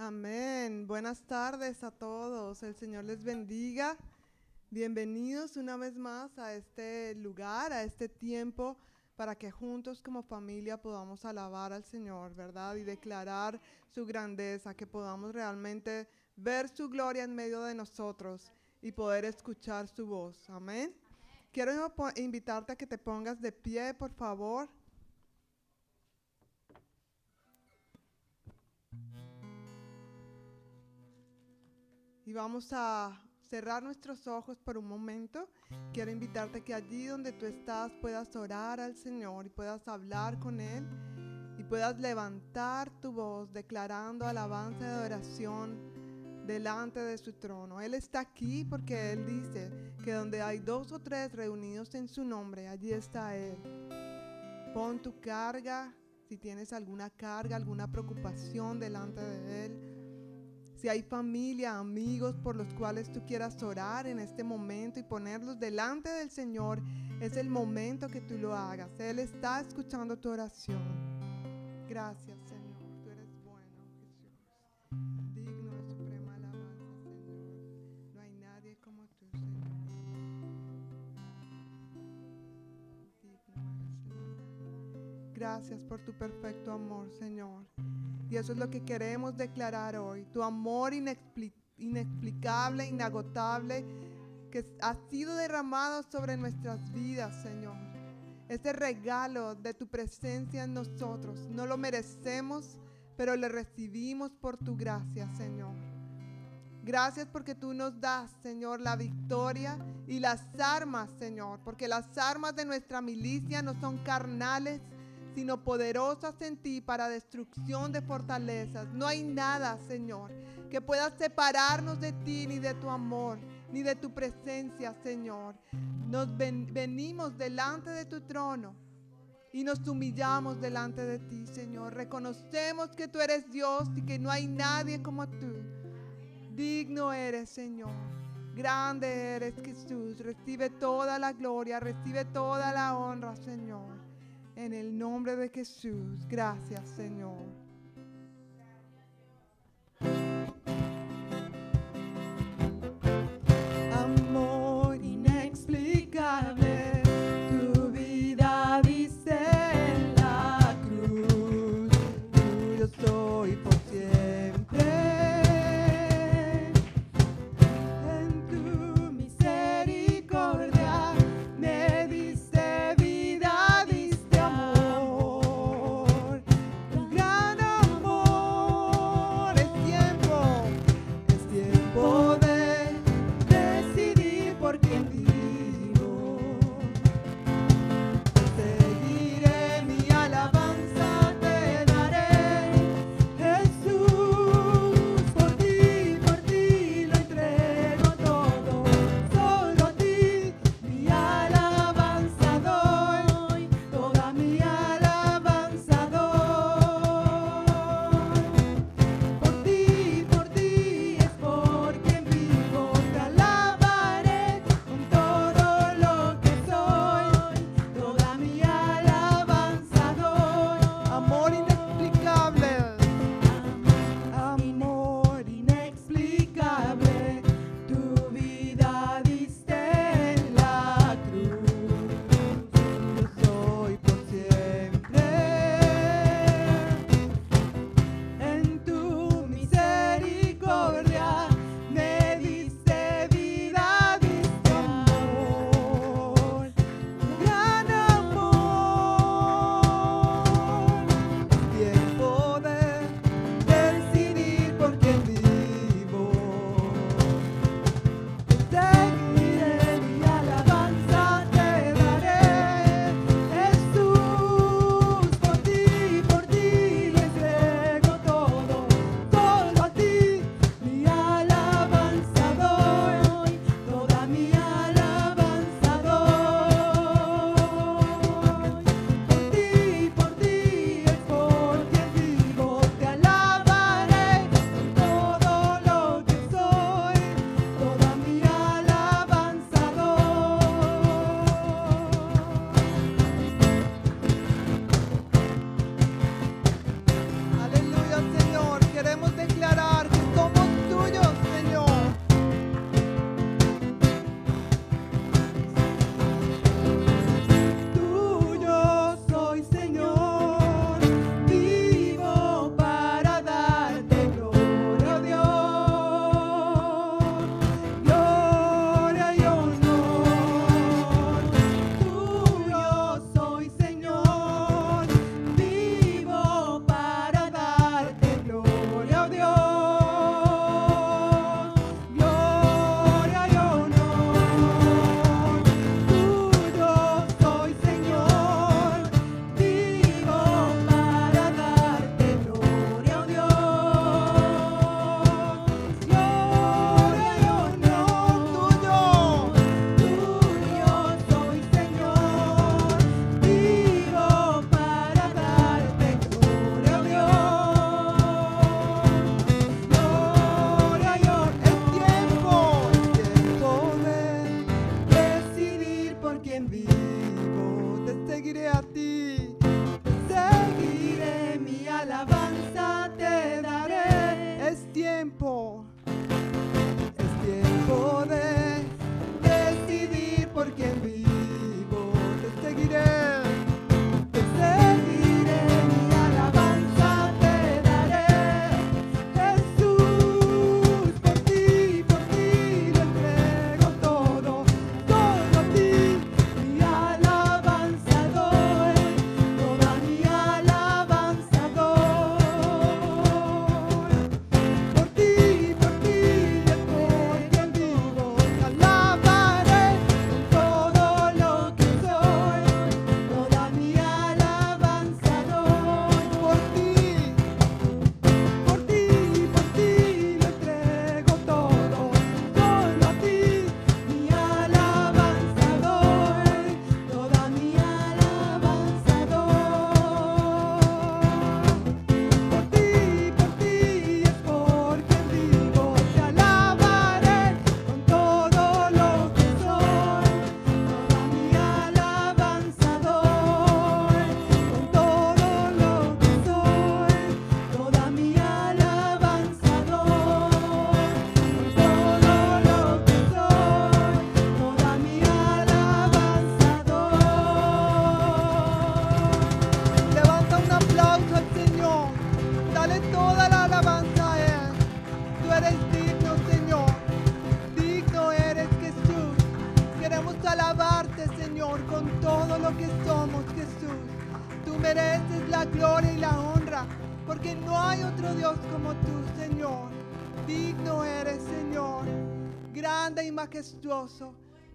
Amén. Buenas tardes a todos. El Señor les bendiga. Bienvenidos una vez más a este lugar, a este tiempo, para que juntos como familia podamos alabar al Señor, ¿verdad? Y declarar su grandeza, que podamos realmente ver su gloria en medio de nosotros y poder escuchar su voz. Amén. Quiero invitarte a que te pongas de pie, por favor. Y vamos a cerrar nuestros ojos por un momento. Quiero invitarte que allí donde tú estás puedas orar al Señor y puedas hablar con Él y puedas levantar tu voz declarando alabanza y adoración delante de su trono. Él está aquí porque Él dice que donde hay dos o tres reunidos en su nombre, allí está Él. Pon tu carga, si tienes alguna carga, alguna preocupación delante de Él si hay familia, amigos por los cuales tú quieras orar en este momento y ponerlos delante del Señor, es el momento que tú lo hagas. Él está escuchando tu oración. Gracias, Gracias por tu perfecto amor, Señor. Y eso es lo que queremos declarar hoy. Tu amor inexplicable, inagotable, que ha sido derramado sobre nuestras vidas, Señor. Ese regalo de tu presencia en nosotros. No lo merecemos, pero le recibimos por tu gracia, Señor. Gracias porque tú nos das, Señor, la victoria y las armas, Señor. Porque las armas de nuestra milicia no son carnales, sino poderosas en ti para destrucción de fortalezas. No hay nada, Señor, que pueda separarnos de ti, ni de tu amor, ni de tu presencia, Señor. Nos venimos delante de tu trono y nos humillamos delante de ti, Señor. Reconocemos que tú eres Dios y que no hay nadie como tú. Digno eres, Señor. Grande eres, Jesús. Recibe toda la gloria, recibe toda la honra, Señor. En el nombre de Jesús, gracias Señor.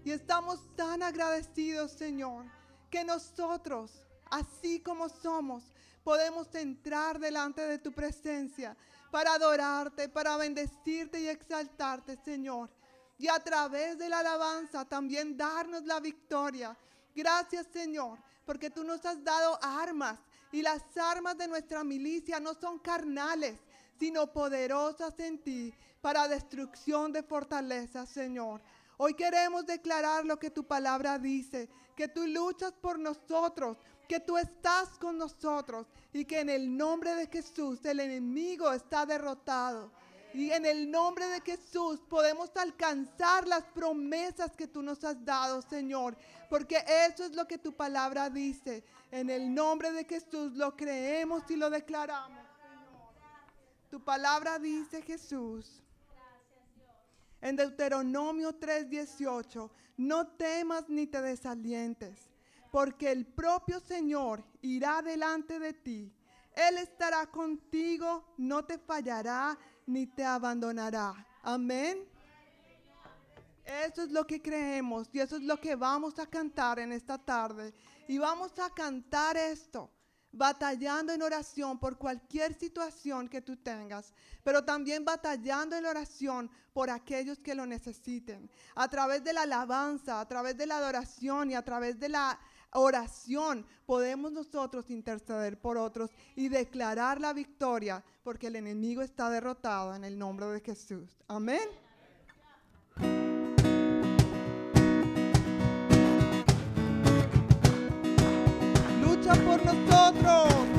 Y estamos tan agradecidos, Señor, que nosotros, así como somos, podemos entrar delante de tu presencia para adorarte, para bendecirte y exaltarte, Señor. Y a través de la alabanza también darnos la victoria. Gracias, Señor, porque tú nos has dado armas y las armas de nuestra milicia no son carnales, sino poderosas en ti para destrucción de fortalezas, Señor. Hoy queremos declarar lo que tu palabra dice, que tú luchas por nosotros, que tú estás con nosotros y que en el nombre de Jesús el enemigo está derrotado. Y en el nombre de Jesús podemos alcanzar las promesas que tú nos has dado, Señor. Porque eso es lo que tu palabra dice. En el nombre de Jesús lo creemos y lo declaramos. Tu palabra dice, Jesús. En Deuteronomio 3:18, no temas ni te desalientes, porque el propio Señor irá delante de ti. Él estará contigo, no te fallará ni te abandonará. Amén. Eso es lo que creemos y eso es lo que vamos a cantar en esta tarde. Y vamos a cantar esto, batallando en oración por cualquier situación que tú tengas, pero también batallando en oración por aquellos que lo necesiten. A través de la alabanza, a través de la adoración y a través de la oración podemos nosotros interceder por otros y declarar la victoria porque el enemigo está derrotado en el nombre de Jesús. Amén. Lucha por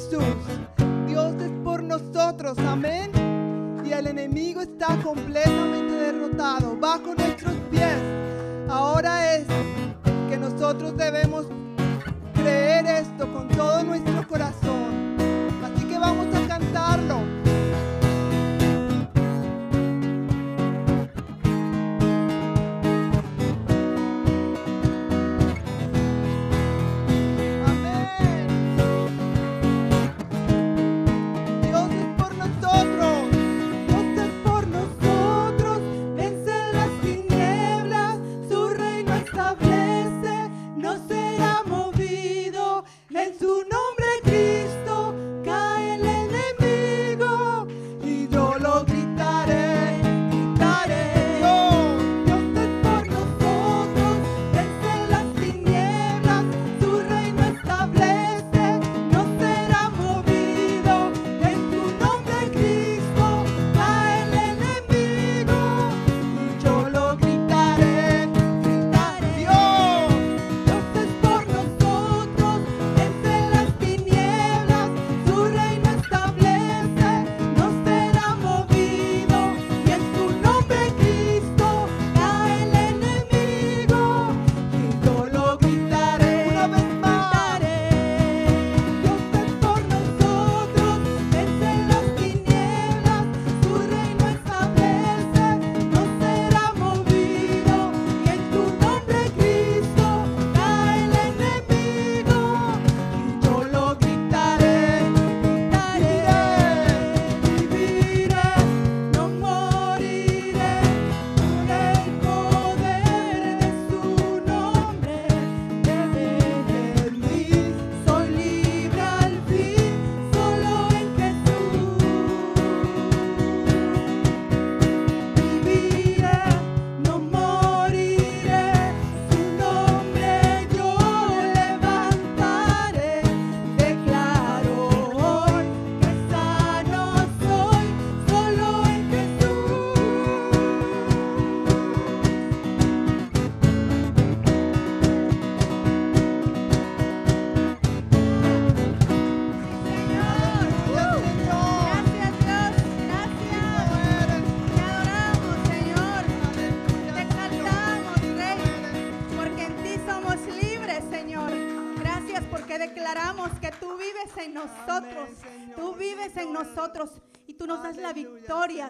Jesús. Dios es por nosotros, amén. Y el enemigo está completamente derrotado bajo nuestros pies. Ahora es que nosotros debemos creer esto con todo nuestro corazón. Así que vamos a cantarlo.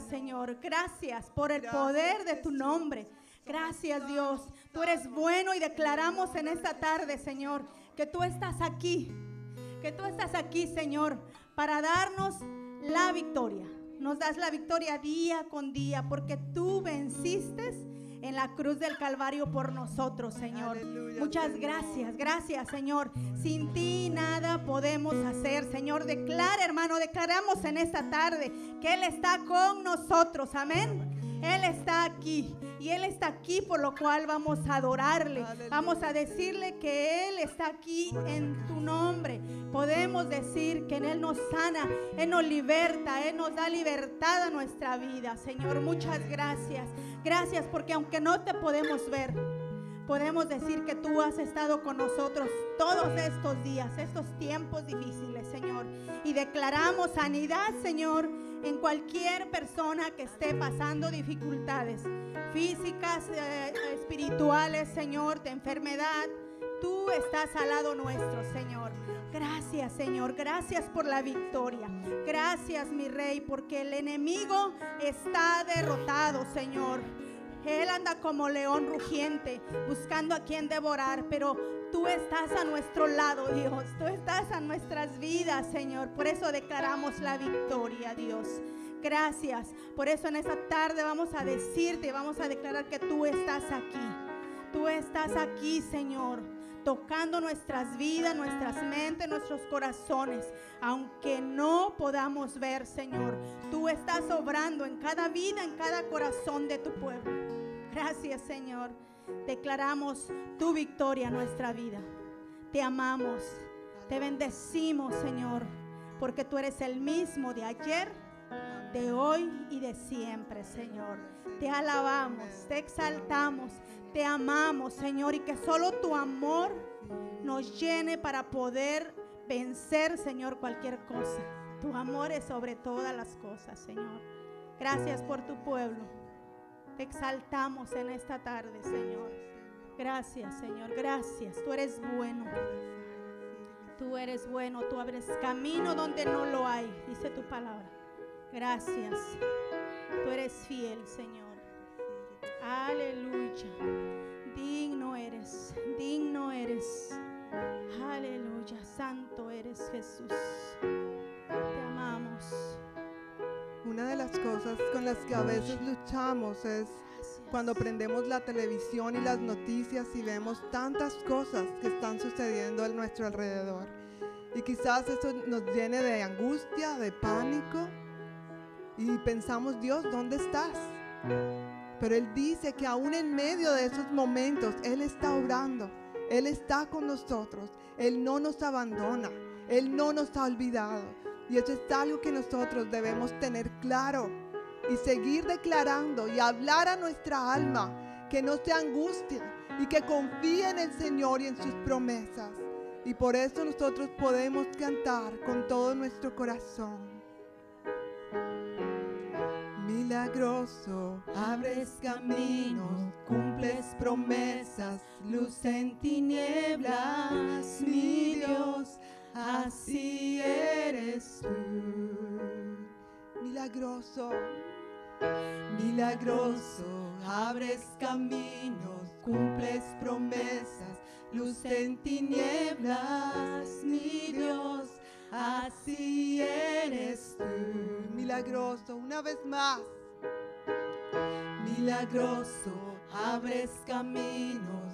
Señor. Gracias por el poder de tu nombre. Gracias, Dios. Tú eres bueno y declaramos en esta tarde, Señor, que tú estás aquí. Que tú estás aquí, Señor, para darnos la victoria. Nos das la victoria día con día porque tú venciste en la cruz del Calvario por nosotros, Señor. Muchas gracias, gracias, Señor. Sin ti nada podemos hacer, Señor. Declara, hermano, declaramos en esta tarde que Él está con nosotros, amén. Él está aquí y Él está aquí por lo cual vamos a adorarle. Vamos a decirle que Él está aquí en tu nombre. Podemos decir que en Él nos sana, Él nos liberta, Él nos da libertad a nuestra vida. Señor, muchas gracias. Gracias porque aunque no te podemos ver, podemos decir que tú has estado con nosotros todos estos días, estos tiempos difíciles, Señor. Y declaramos sanidad, Señor, en cualquier persona que esté pasando dificultades físicas, eh, espirituales, Señor, de enfermedad. Tú estás al lado nuestro, Señor. Gracias, Señor. Gracias por la victoria. Gracias, mi rey, porque el enemigo está derrotado, Señor. Él anda como león rugiente, buscando a quien devorar, pero tú estás a nuestro lado, Dios. Tú estás a nuestras vidas, Señor. Por eso declaramos la victoria, Dios. Gracias. Por eso en esta tarde vamos a decirte, vamos a declarar que tú estás aquí. Tú estás aquí, Señor tocando nuestras vidas, nuestras mentes, nuestros corazones. Aunque no podamos ver, Señor, tú estás obrando en cada vida, en cada corazón de tu pueblo. Gracias, Señor. Declaramos tu victoria en nuestra vida. Te amamos, te bendecimos, Señor, porque tú eres el mismo de ayer, de hoy y de siempre, Señor. Te alabamos, te exaltamos te amamos, Señor, y que solo tu amor nos llene para poder vencer, Señor, cualquier cosa. Tu amor es sobre todas las cosas, Señor. Gracias por tu pueblo. Te exaltamos en esta tarde, Señor. Gracias, Señor. Gracias. Tú eres bueno. Tú eres bueno. Tú abres camino donde no lo hay. Dice tu palabra. Gracias. Tú eres fiel, Señor. Aleluya. Digno eres. Digno eres. Aleluya. Santo eres Jesús. Te amamos. Una de las cosas con las que a veces luchamos es cuando prendemos la televisión y las noticias y vemos tantas cosas que están sucediendo a nuestro alrededor. Y quizás eso nos llene de angustia, de pánico. Y pensamos, Dios, ¿dónde estás? Pero Él dice que aún en medio de esos momentos, Él está obrando. Él está con nosotros. Él no nos abandona. Él no nos ha olvidado. Y eso es algo que nosotros debemos tener claro y seguir declarando y hablar a nuestra alma que no se angustie y que confíe en el Señor y en sus promesas. Y por eso nosotros podemos cantar con todo nuestro corazón. Milagroso, abres caminos, cumples promesas, luz en tinieblas, mi Dios, así eres tú. Milagroso, milagroso, abres caminos, cumples promesas, luz en tinieblas, mi Dios, así eres tú. Milagroso, una vez más. Milagroso, abres caminos,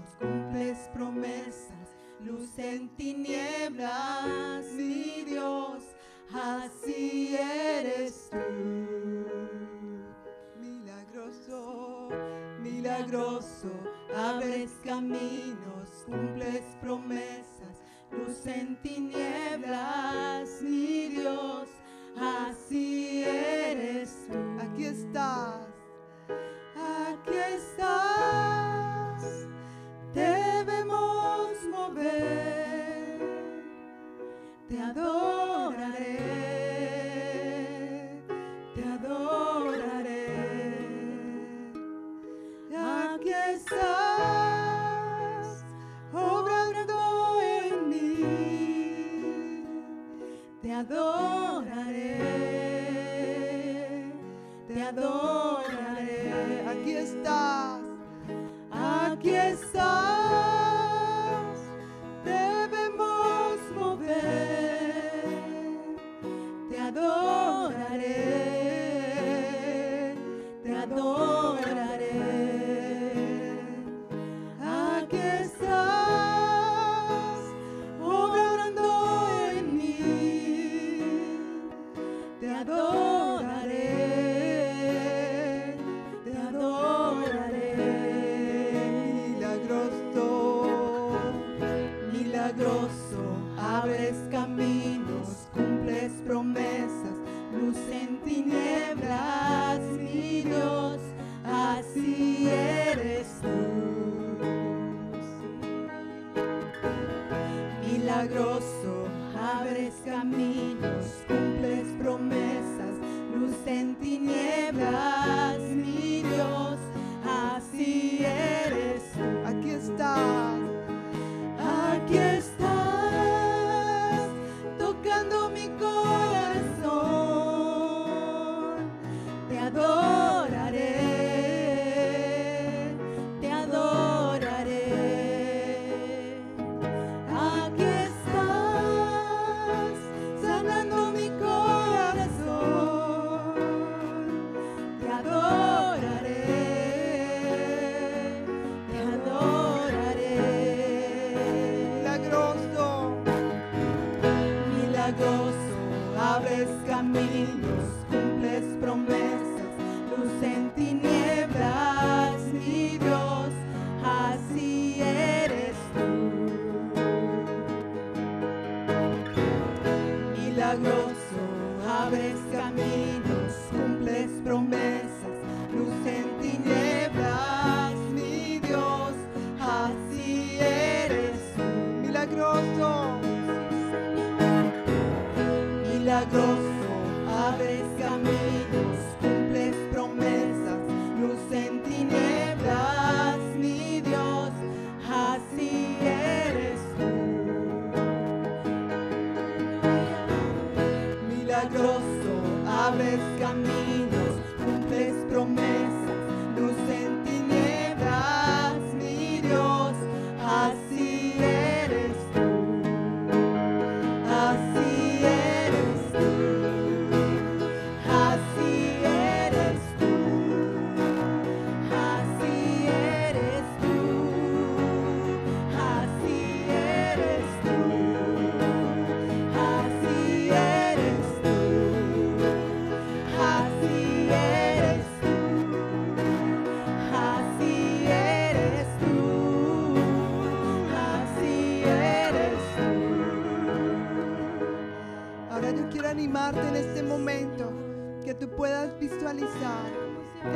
que tú puedas visualizar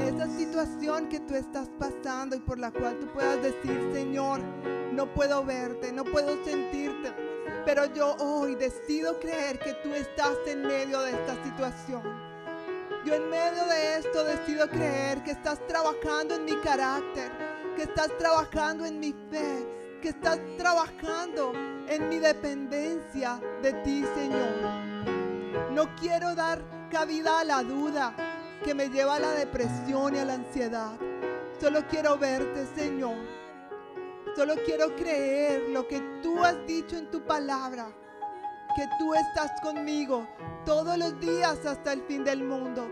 esa situación que tú estás pasando y por la cual tú puedas decir, Señor, no puedo verte, no puedo sentirte, pero yo hoy decido creer que tú estás en medio de esta situación. Yo en medio de esto decido creer que estás trabajando en mi carácter, que estás trabajando en mi fe, que estás trabajando en mi dependencia de ti, Señor. No quiero dar cabida a la duda que me lleva a la depresión y a la ansiedad. Solo quiero verte, Señor. Solo quiero creer lo que tú has dicho en tu palabra. Que tú estás conmigo todos los días hasta el fin del mundo.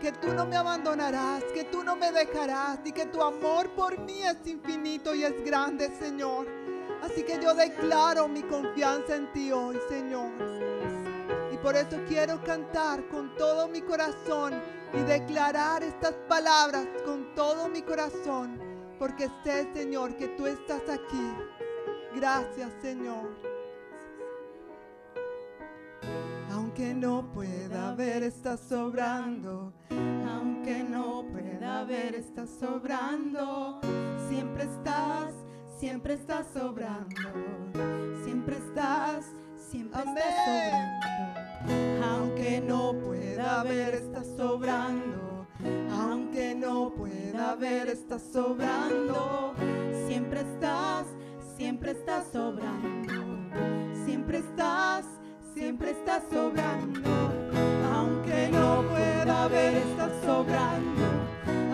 Que tú no me abandonarás, que tú no me dejarás y que tu amor por mí es infinito y es grande, Señor. Así que yo declaro mi confianza en ti hoy, Señor. Por eso quiero cantar con todo mi corazón y declarar estas palabras con todo mi corazón, porque sé, Señor, que tú estás aquí. Gracias, Señor. Aunque no pueda ver, estás sobrando. Aunque no pueda ver, estás sobrando. Siempre estás, siempre estás sobrando. Siempre estás, siempre estás sobrando. Aunque no pueda ver, estás sobrando. Aunque no pueda ver, estás sobrando. Siempre estás, siempre estás sobrando. Siempre estás, siempre estás sobrando. Aunque no pueda ver, estás sobrando.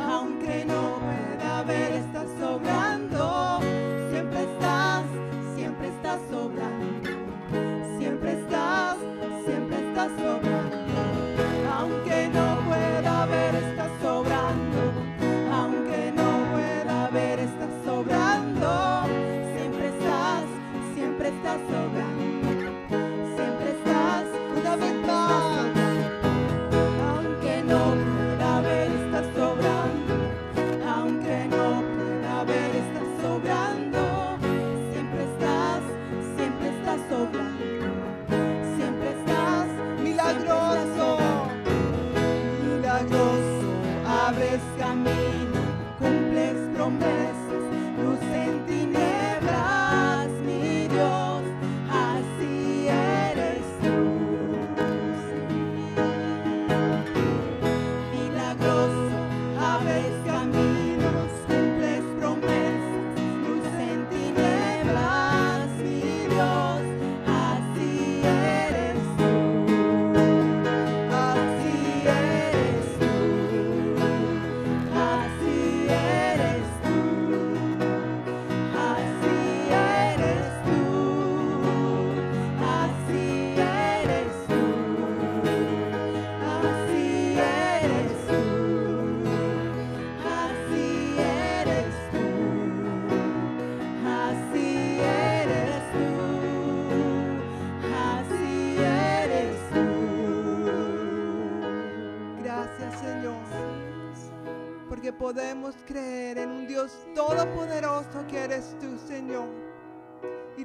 Aunque no pueda ver, estás sobrando. Abres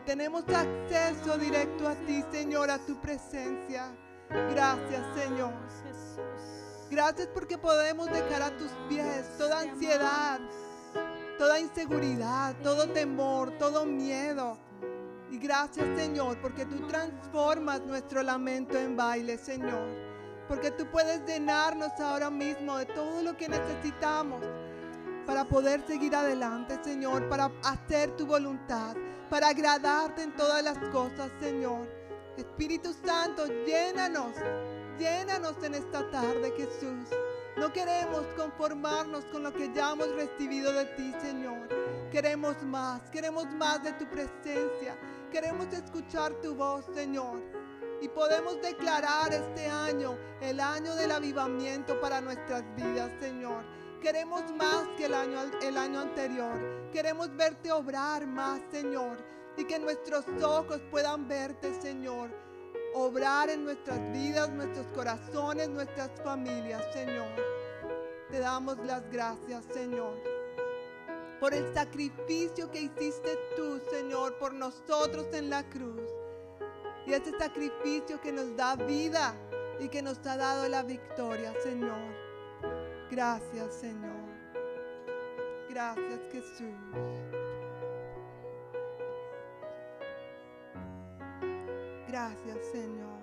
tenemos acceso directo a ti, Señor, a tu presencia. Gracias, Señor. Gracias porque podemos dejar a tus pies toda ansiedad, toda inseguridad, todo temor, todo miedo. Y gracias, Señor, porque tú transformas nuestro lamento en baile, Señor. Porque tú puedes llenarnos ahora mismo de todo lo que necesitamos para poder seguir adelante, Señor, para hacer tu voluntad, para agradarte en todas las cosas, Señor. Espíritu Santo, llénanos, llénanos en esta tarde, Jesús. No queremos conformarnos con lo que ya hemos recibido de ti, Señor. Queremos más, queremos más de tu presencia. Queremos escuchar tu voz, Señor. Y podemos declarar este año, el año del avivamiento para nuestras vidas, Señor. Queremos más que el año, el año anterior. Queremos verte obrar más, Señor. Y que nuestros ojos puedan verte, Señor. Obrar en nuestras vidas, nuestros corazones, nuestras familias, Señor. Te damos las gracias, Señor. Por el sacrificio que hiciste tú, Señor, por nosotros en la cruz. Y ese sacrificio que nos da vida y que nos ha dado la victoria, Señor. Gracias, Señor. Gracias, Jesús. Gracias, Señor.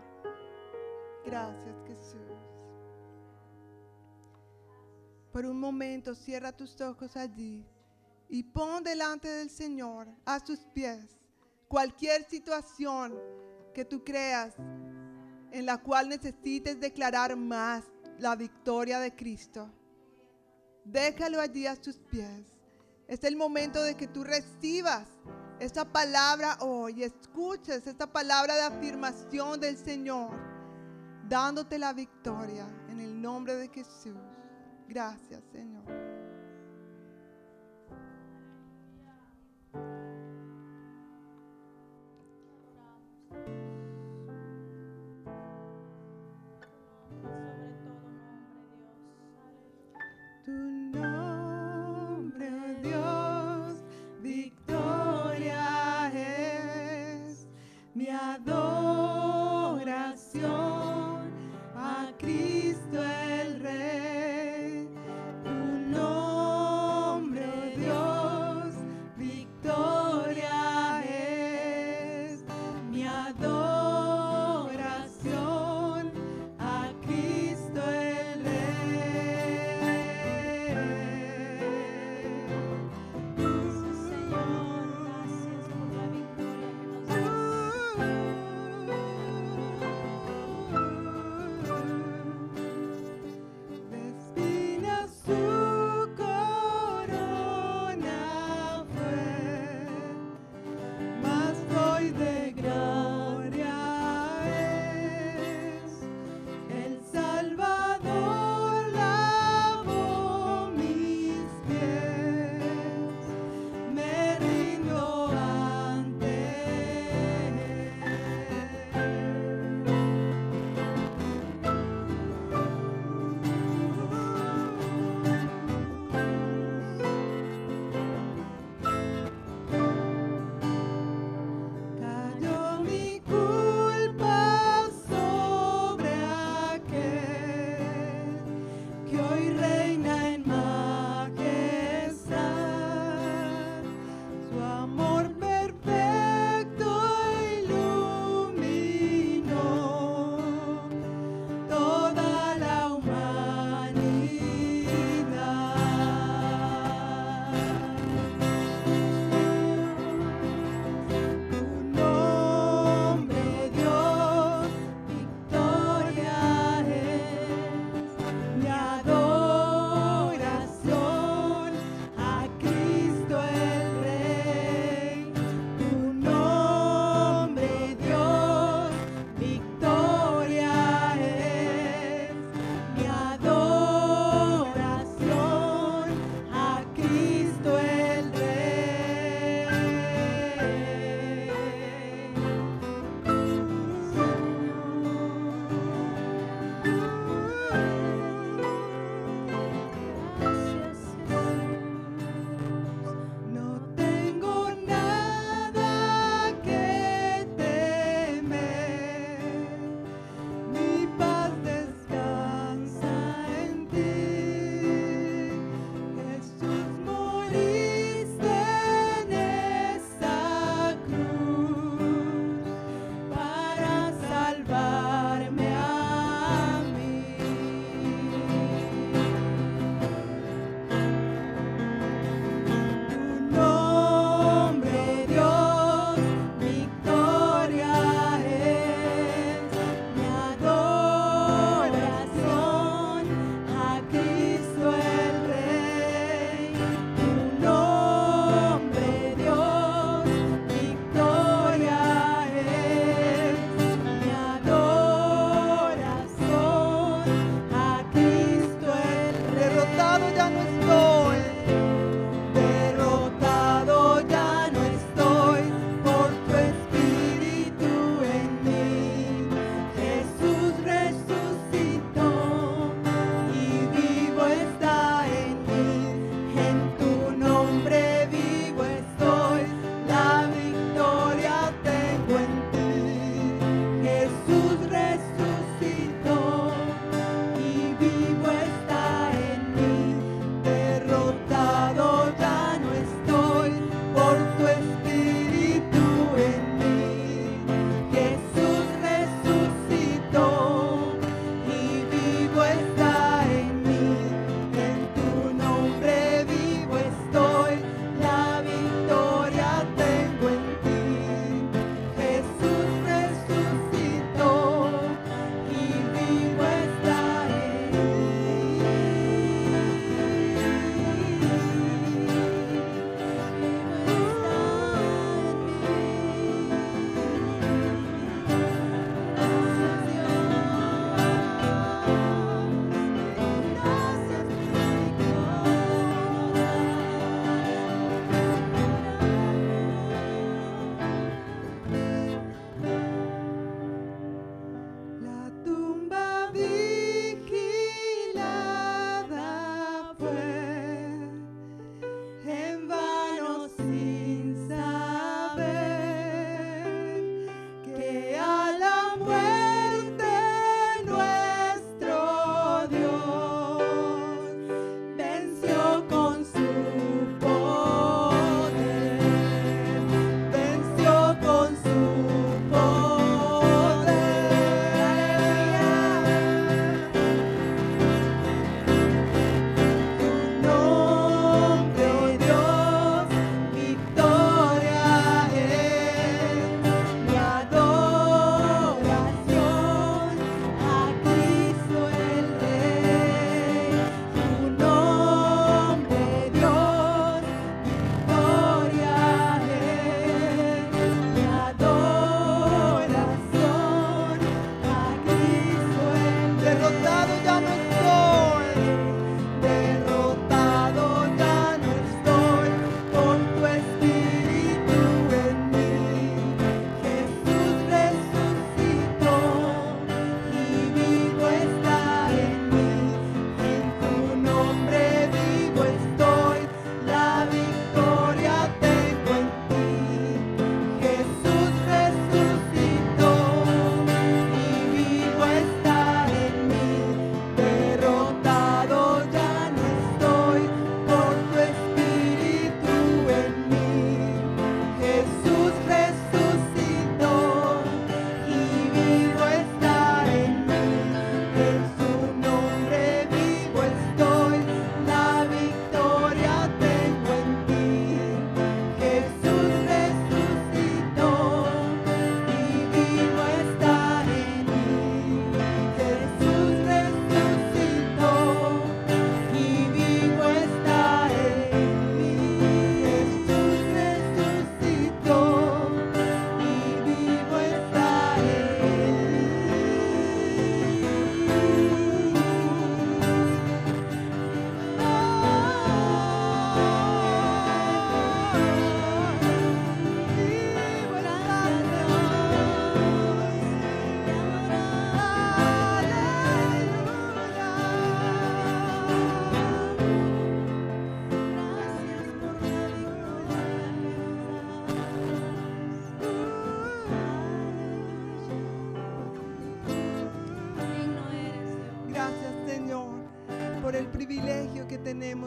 Gracias, Jesús. Por un momento cierra tus ojos allí y pon delante del Señor a sus pies cualquier situación que tú creas en la cual necesites declarar más la victoria de Cristo. Déjalo allí a sus pies. Es el momento de que tú recibas esta palabra hoy, escuches esta palabra de afirmación del Señor, dándote la victoria en el nombre de Jesús. Gracias, Señor.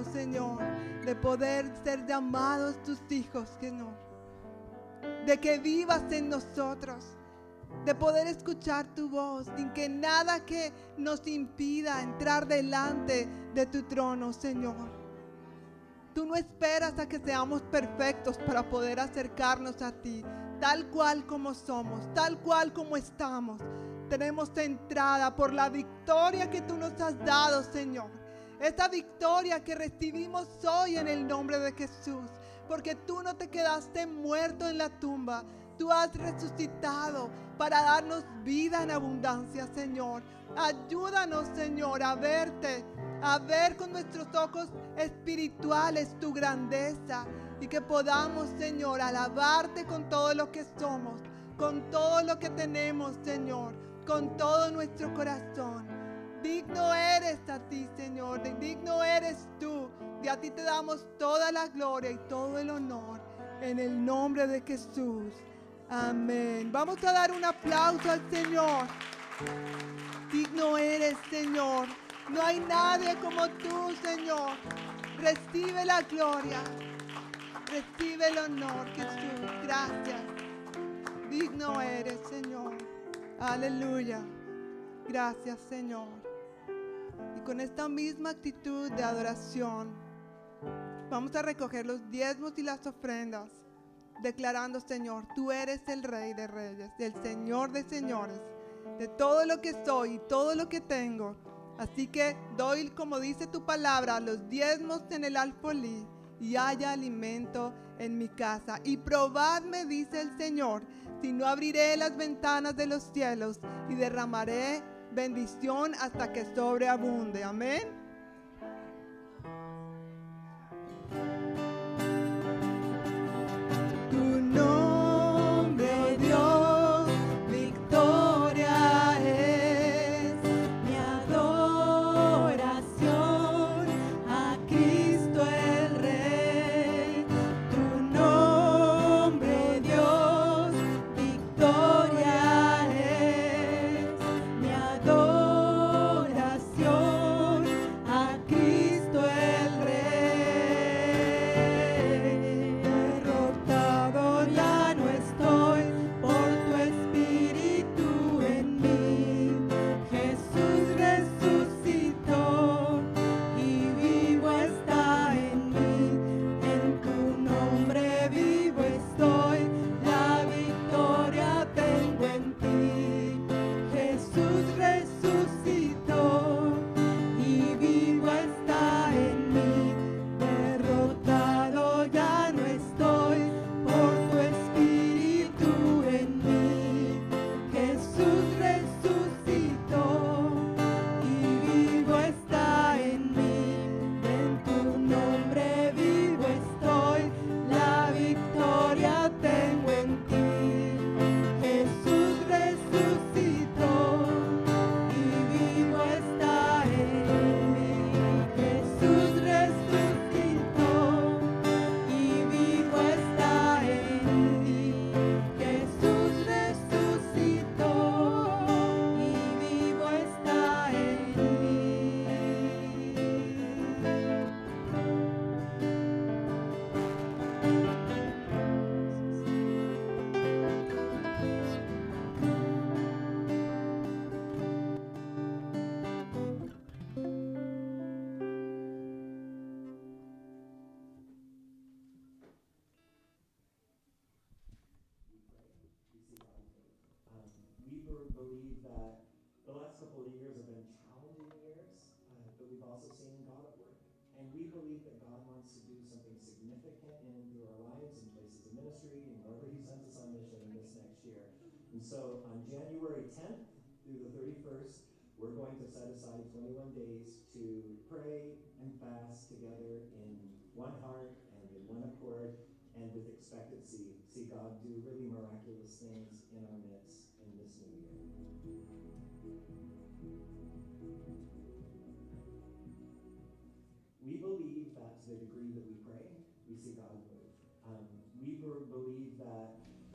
Señor, de poder ser llamados tus hijos, Señor. De que vivas en nosotros, de poder escuchar tu voz, sin que nada que nos impida entrar delante de tu trono, Señor. Tú no esperas a que seamos perfectos para poder acercarnos a ti, tal cual como somos, tal cual como estamos. Tenemos entrada por la victoria que tú nos has dado, Señor. Esta victoria que recibimos hoy en el nombre de Jesús. Porque tú no te quedaste muerto en la tumba. Tú has resucitado para darnos vida en abundancia, Señor. Ayúdanos, Señor, a verte a ver con nuestros ojos espirituales tu grandeza y que podamos, Señor, alabarte con todo lo que somos, con todo lo que tenemos, Señor, con todo nuestro corazón. Digno eres a ti, Señor, digno eres tú. Y a ti te damos toda la gloria y todo el honor en el nombre de Jesús. Amén. Vamos a dar un aplauso al Señor. Digno eres, Señor. No hay nadie como tú, Señor. Recibe la gloria. Recibe el honor, Jesús. Gracias. Digno eres, Señor. Aleluya. Gracias, Señor. Con esta misma actitud de adoración, vamos a recoger los diezmos y las ofrendas, declarando, Señor, tú eres el Rey de Reyes, el Señor de Señores, de todo lo que soy y todo lo que tengo Así que doy, como dice tu palabra, los diezmos en el alfolí y haya alimento en mi casa. Y probadme, dice el Señor, si no abriré las ventanas de los cielos y derramaré bendición hasta que sobreabunde. Amén. also seeing God at work. And we believe that God wants to do something significant in through our lives and places of ministry and wherever He sends us on mission this next year. And so on January 10th through the 31st, we're going to set aside 21 days to pray and fast together in one heart and in one accord and with expectancy see God do really miraculous things in our midst in this new year.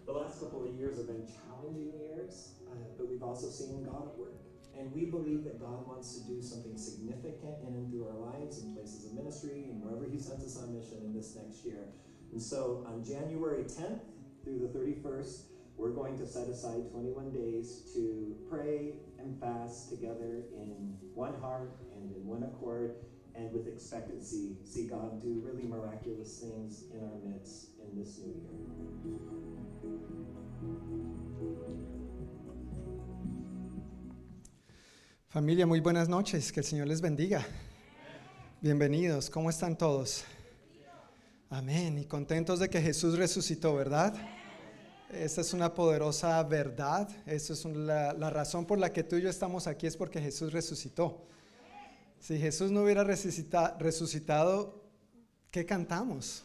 The last couple of years have been challenging years, uh, but we've also seen God at work. And we believe that God wants to do something significant in and through our lives and places of ministry and wherever He sends us on mission in this next year. And so on January 10th through the 31st, we're going to set aside 21 days to pray and fast together in one heart and in one accord and with expectancy see God do really miraculous things in our midst in this new year. Familia, muy buenas noches, que el Señor les bendiga. Bienvenidos, ¿cómo están todos? Amén, y contentos de que Jesús resucitó, ¿verdad? Esta es una poderosa verdad, esa es la, la razón por la que tú y yo estamos aquí, es porque Jesús resucitó. Si Jesús no hubiera resucita- resucitado, ¿qué cantamos?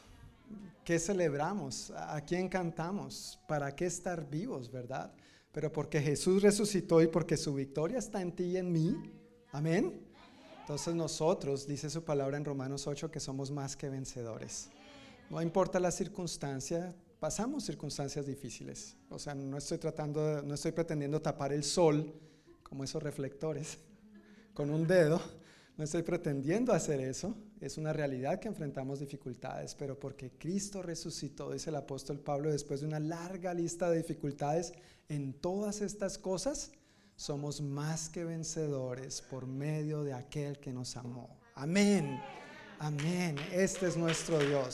¿Qué celebramos? ¿A quién cantamos? ¿Para qué estar vivos, verdad? Pero porque Jesús resucitó y porque su victoria está en ti y en mí. Amén. Entonces nosotros, dice su palabra en Romanos 8, que somos más que vencedores. No importa la circunstancia, pasamos circunstancias difíciles. O sea, no estoy tratando, no estoy pretendiendo tapar el sol como esos reflectores con un dedo. No estoy pretendiendo hacer eso. Es una realidad que enfrentamos dificultades, pero porque Cristo resucitó, dice el apóstol Pablo, después de una larga lista de dificultades, en todas estas cosas somos más que vencedores por medio de aquel que nos amó. Amén. Amén. Este es nuestro Dios.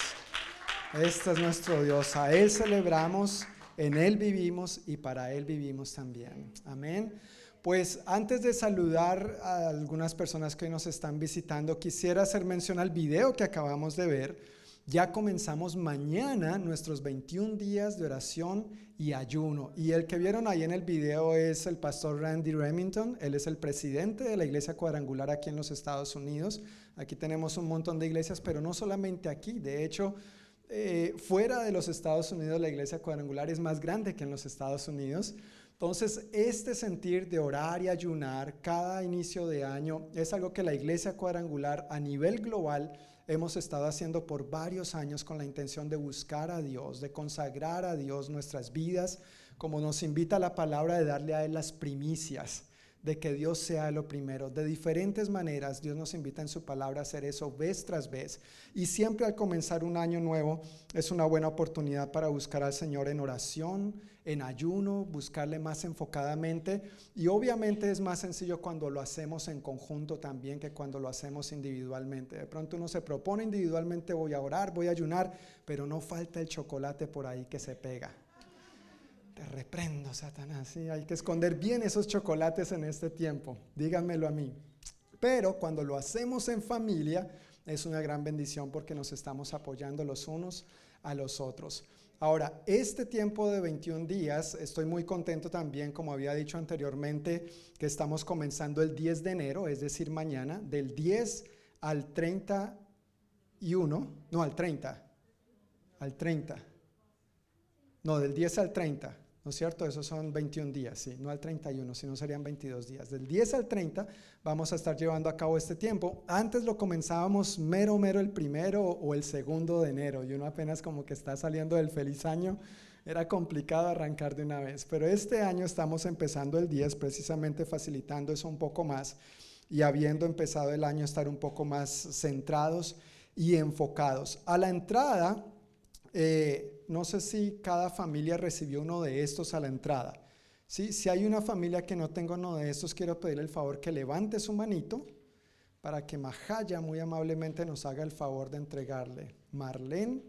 Este es nuestro Dios. A Él celebramos, en Él vivimos y para Él vivimos también. Amén. Pues antes de saludar a algunas personas que nos están visitando, quisiera hacer mención al video que acabamos de ver. Ya comenzamos mañana nuestros 21 días de oración y ayuno. Y el que vieron ahí en el video es el pastor Randy Remington. Él es el presidente de la iglesia cuadrangular aquí en los Estados Unidos. Aquí tenemos un montón de iglesias, pero no solamente aquí. De hecho, eh, fuera de los Estados Unidos la iglesia cuadrangular es más grande que en los Estados Unidos. Entonces, este sentir de orar y ayunar cada inicio de año es algo que la iglesia cuadrangular a nivel global hemos estado haciendo por varios años con la intención de buscar a Dios, de consagrar a Dios nuestras vidas, como nos invita la palabra de darle a Él las primicias, de que Dios sea lo primero. De diferentes maneras, Dios nos invita en su palabra a hacer eso vez tras vez. Y siempre al comenzar un año nuevo es una buena oportunidad para buscar al Señor en oración, en ayuno, buscarle más enfocadamente. Y obviamente es más sencillo cuando lo hacemos en conjunto también que cuando lo hacemos individualmente. De pronto uno se propone individualmente, voy a orar, voy a ayunar, pero no falta el chocolate por ahí que se pega. Te reprendo, Satanás. Sí, hay que esconder bien esos chocolates en este tiempo. Díganmelo a mí. Pero cuando lo hacemos en familia, es una gran bendición porque nos estamos apoyando los unos a los otros. Ahora, este tiempo de 21 días, estoy muy contento también, como había dicho anteriormente, que estamos comenzando el 10 de enero, es decir, mañana, del 10 al 31, no, al 30, al 30, no, del 10 al 30, ¿no es cierto? Esos son 21 días, sí, no al 31, sino serían 22 días. Del 10 al 30 vamos a estar llevando a cabo este tiempo. Antes lo comenzábamos mero, mero el primero o el segundo de enero, y uno apenas como que está saliendo del feliz año. Era complicado arrancar de una vez, pero este año estamos empezando el 10, precisamente facilitando eso un poco más y habiendo empezado el año estar un poco más centrados y enfocados. A la entrada, eh, no sé si cada familia recibió uno de estos a la entrada. ¿sí? Si hay una familia que no tenga uno de estos, quiero pedirle el favor que levante su manito para que Majaya muy amablemente nos haga el favor de entregarle. Marlene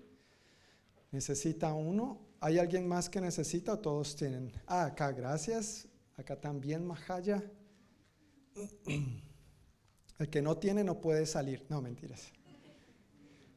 necesita uno. ¿Hay alguien más que necesita todos tienen? Ah, acá, gracias. Acá también Majaya. El que no tiene no puede salir. No, mentiras.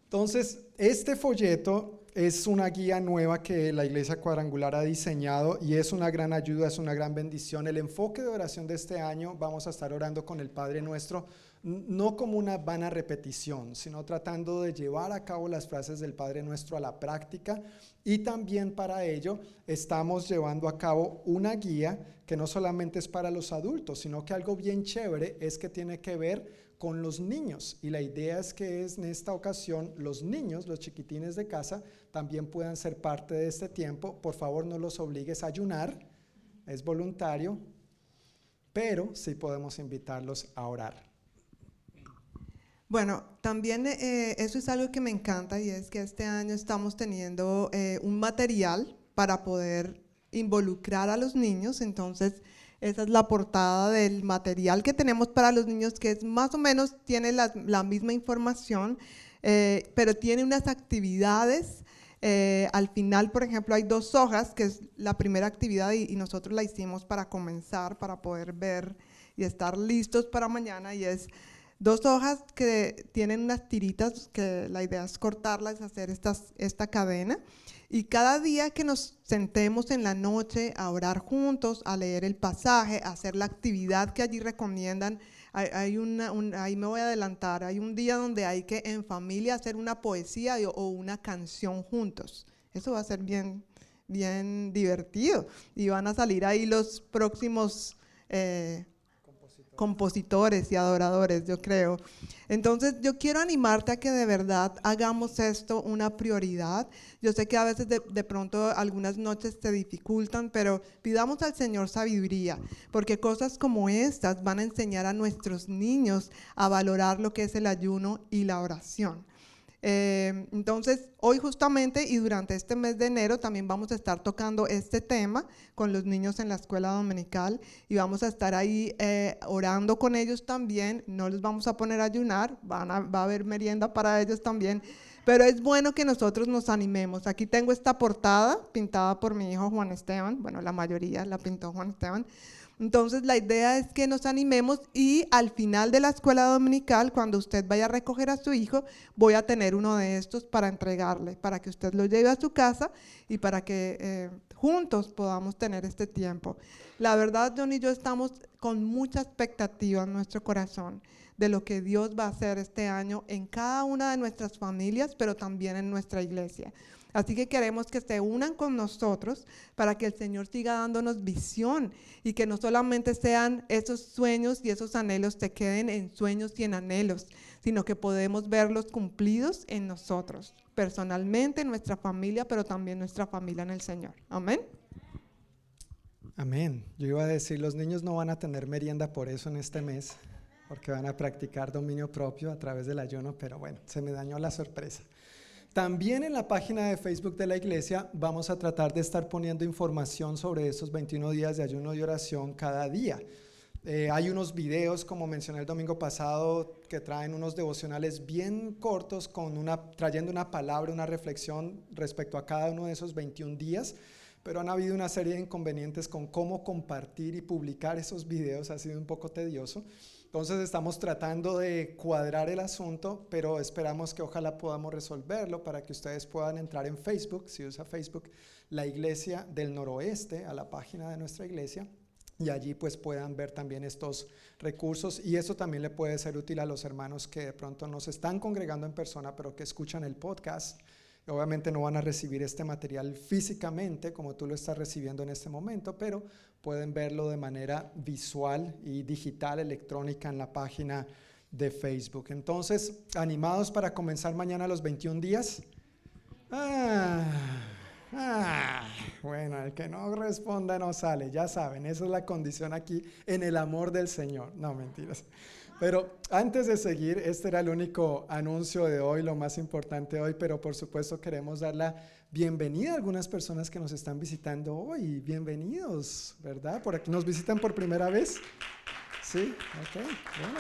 Entonces, este folleto es una guía nueva que la Iglesia Cuadrangular ha diseñado y es una gran ayuda, es una gran bendición. El enfoque de oración de este año, vamos a estar orando con el Padre Nuestro, no como una vana repetición, sino tratando de llevar a cabo las frases del Padre Nuestro a la práctica y también para ello estamos llevando a cabo una guía que no solamente es para los adultos, sino que algo bien chévere es que tiene que ver con los niños. Y la idea es que en esta ocasión los niños, los chiquitines de casa, también puedan ser parte de este tiempo. Por favor, no los obligues a ayunar, es voluntario. pero sí podemos invitarlos a orar. Bueno, también eh, eso es algo que me encanta y es que este año estamos teniendo eh, un material para poder involucrar a los niños. Entonces, esa es la portada del material que tenemos para los niños, que es más o menos, tiene la, la misma información, eh, pero tiene unas actividades. Eh, al final, por ejemplo, hay dos hojas, que es la primera actividad y, y nosotros la hicimos para comenzar, para poder ver y estar listos para mañana, y es dos hojas que tienen unas tiritas, que la idea es cortarlas, hacer estas, esta cadena. Y cada día que nos sentemos en la noche a orar juntos, a leer el pasaje, a hacer la actividad que allí recomiendan, hay, una, un- ahí me voy a adelantar, hay un día donde hay que en familia hacer una poesía o una canción juntos. Eso va a ser bien, bien divertido. Y van a salir ahí los próximos eh, compositores y adoradores, yo creo. Entonces, yo quiero animarte a que de verdad hagamos esto una prioridad. Yo sé que a veces de, de pronto algunas noches te dificultan, pero pidamos al Señor sabiduría, porque cosas como estas van a enseñar a nuestros niños a valorar lo que es el ayuno y la oración. Eh, entonces, hoy justamente y durante este mes de enero también vamos a estar tocando este tema con los niños en la escuela dominical y vamos a estar ahí eh, orando con ellos también. No los vamos a poner a ayunar, van a- va a haber merienda para ellos también. Pero es bueno que nosotros nos animemos. Aquí tengo esta portada pintada por mi hijo Juan Esteban. Bueno, la mayoría la pintó Juan Esteban. Entonces la idea es que nos animemos y al final de la escuela dominical, cuando usted vaya a recoger a su hijo, voy a tener uno de estos para entregarle, para que usted lo lleve a su casa y para que eh, juntos podamos tener este tiempo. La verdad, John y yo estamos con mucha expectativa en nuestro corazón de lo que Dios va a hacer este año en cada una de nuestras familias, pero también en nuestra iglesia. Así que queremos que se unan con nosotros para que el Señor siga dándonos visión y que no solamente sean esos sueños y esos anhelos te queden en sueños y en anhelos, sino que podemos verlos cumplidos en nosotros, personalmente, en nuestra familia, pero también nuestra familia en el Señor. Amén. Amén. Yo iba a decir, los niños no van a tener merienda por eso en este mes, porque van a practicar dominio propio a través del ayuno, pero bueno, se me dañó la sorpresa. También en la página de Facebook de la iglesia vamos a tratar de estar poniendo información sobre esos 21 días de ayuno y oración cada día. Eh, hay unos videos, como mencioné el domingo pasado, que traen unos devocionales bien cortos, con una, trayendo una palabra, una reflexión respecto a cada uno de esos 21 días. Pero han habido una serie de inconvenientes con cómo compartir y publicar esos videos, ha sido un poco tedioso. Entonces estamos tratando de cuadrar el asunto, pero esperamos que ojalá podamos resolverlo para que ustedes puedan entrar en Facebook, si usa Facebook, la Iglesia del Noroeste, a la página de nuestra iglesia, y allí pues puedan ver también estos recursos y eso también le puede ser útil a los hermanos que de pronto no se están congregando en persona, pero que escuchan el podcast. Obviamente no van a recibir este material físicamente como tú lo estás recibiendo en este momento, pero pueden verlo de manera visual y digital, electrónica en la página de Facebook. Entonces, animados para comenzar mañana los 21 días. Ah, ah, bueno, el que no responda no sale, ya saben, esa es la condición aquí en el amor del Señor. No, mentiras. Pero antes de seguir, este era el único anuncio de hoy, lo más importante hoy, pero por supuesto queremos dar la bienvenida a algunas personas que nos están visitando hoy. Bienvenidos, ¿verdad? Por aquí nos visitan por primera vez. Sí, ok, bueno.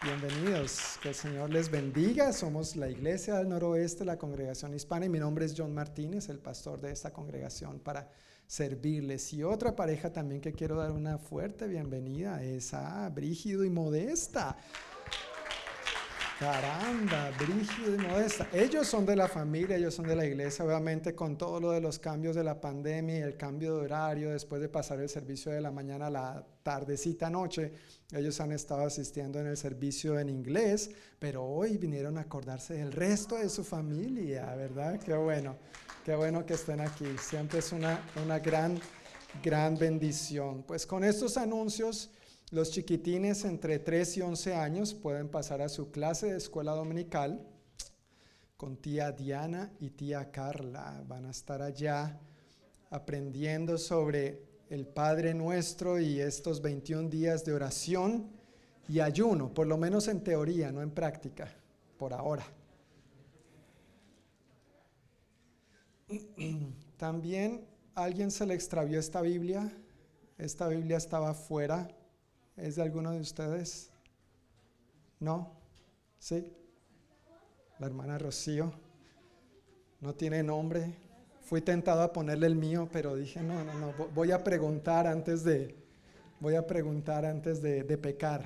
Bienvenidos, que el Señor les bendiga. Somos la Iglesia del Noroeste, la congregación hispana, y mi nombre es John Martínez, el pastor de esta congregación, para servirles. Y otra pareja también que quiero dar una fuerte bienvenida es a Brígido y Modesta. Caramba, Brígido y Modesta. Ellos son de la familia, ellos son de la iglesia, obviamente con todo lo de los cambios de la pandemia y el cambio de horario, después de pasar el servicio de la mañana a la tardecita noche, ellos han estado asistiendo en el servicio en inglés, pero hoy vinieron a acordarse del resto de su familia, ¿verdad? Qué bueno, qué bueno que estén aquí. Siempre es una, una gran, gran bendición. Pues con estos anuncios... Los chiquitines entre 3 y 11 años pueden pasar a su clase de escuela dominical con tía Diana y tía Carla. Van a estar allá aprendiendo sobre el Padre Nuestro y estos 21 días de oración y ayuno, por lo menos en teoría, no en práctica, por ahora. También alguien se le extravió esta Biblia. Esta Biblia estaba fuera. ¿Es de alguno de ustedes? ¿No? ¿Sí? La hermana Rocío. No tiene nombre. Fui tentado a ponerle el mío, pero dije, no, no, no, voy a preguntar antes de, voy a preguntar antes de, pecar.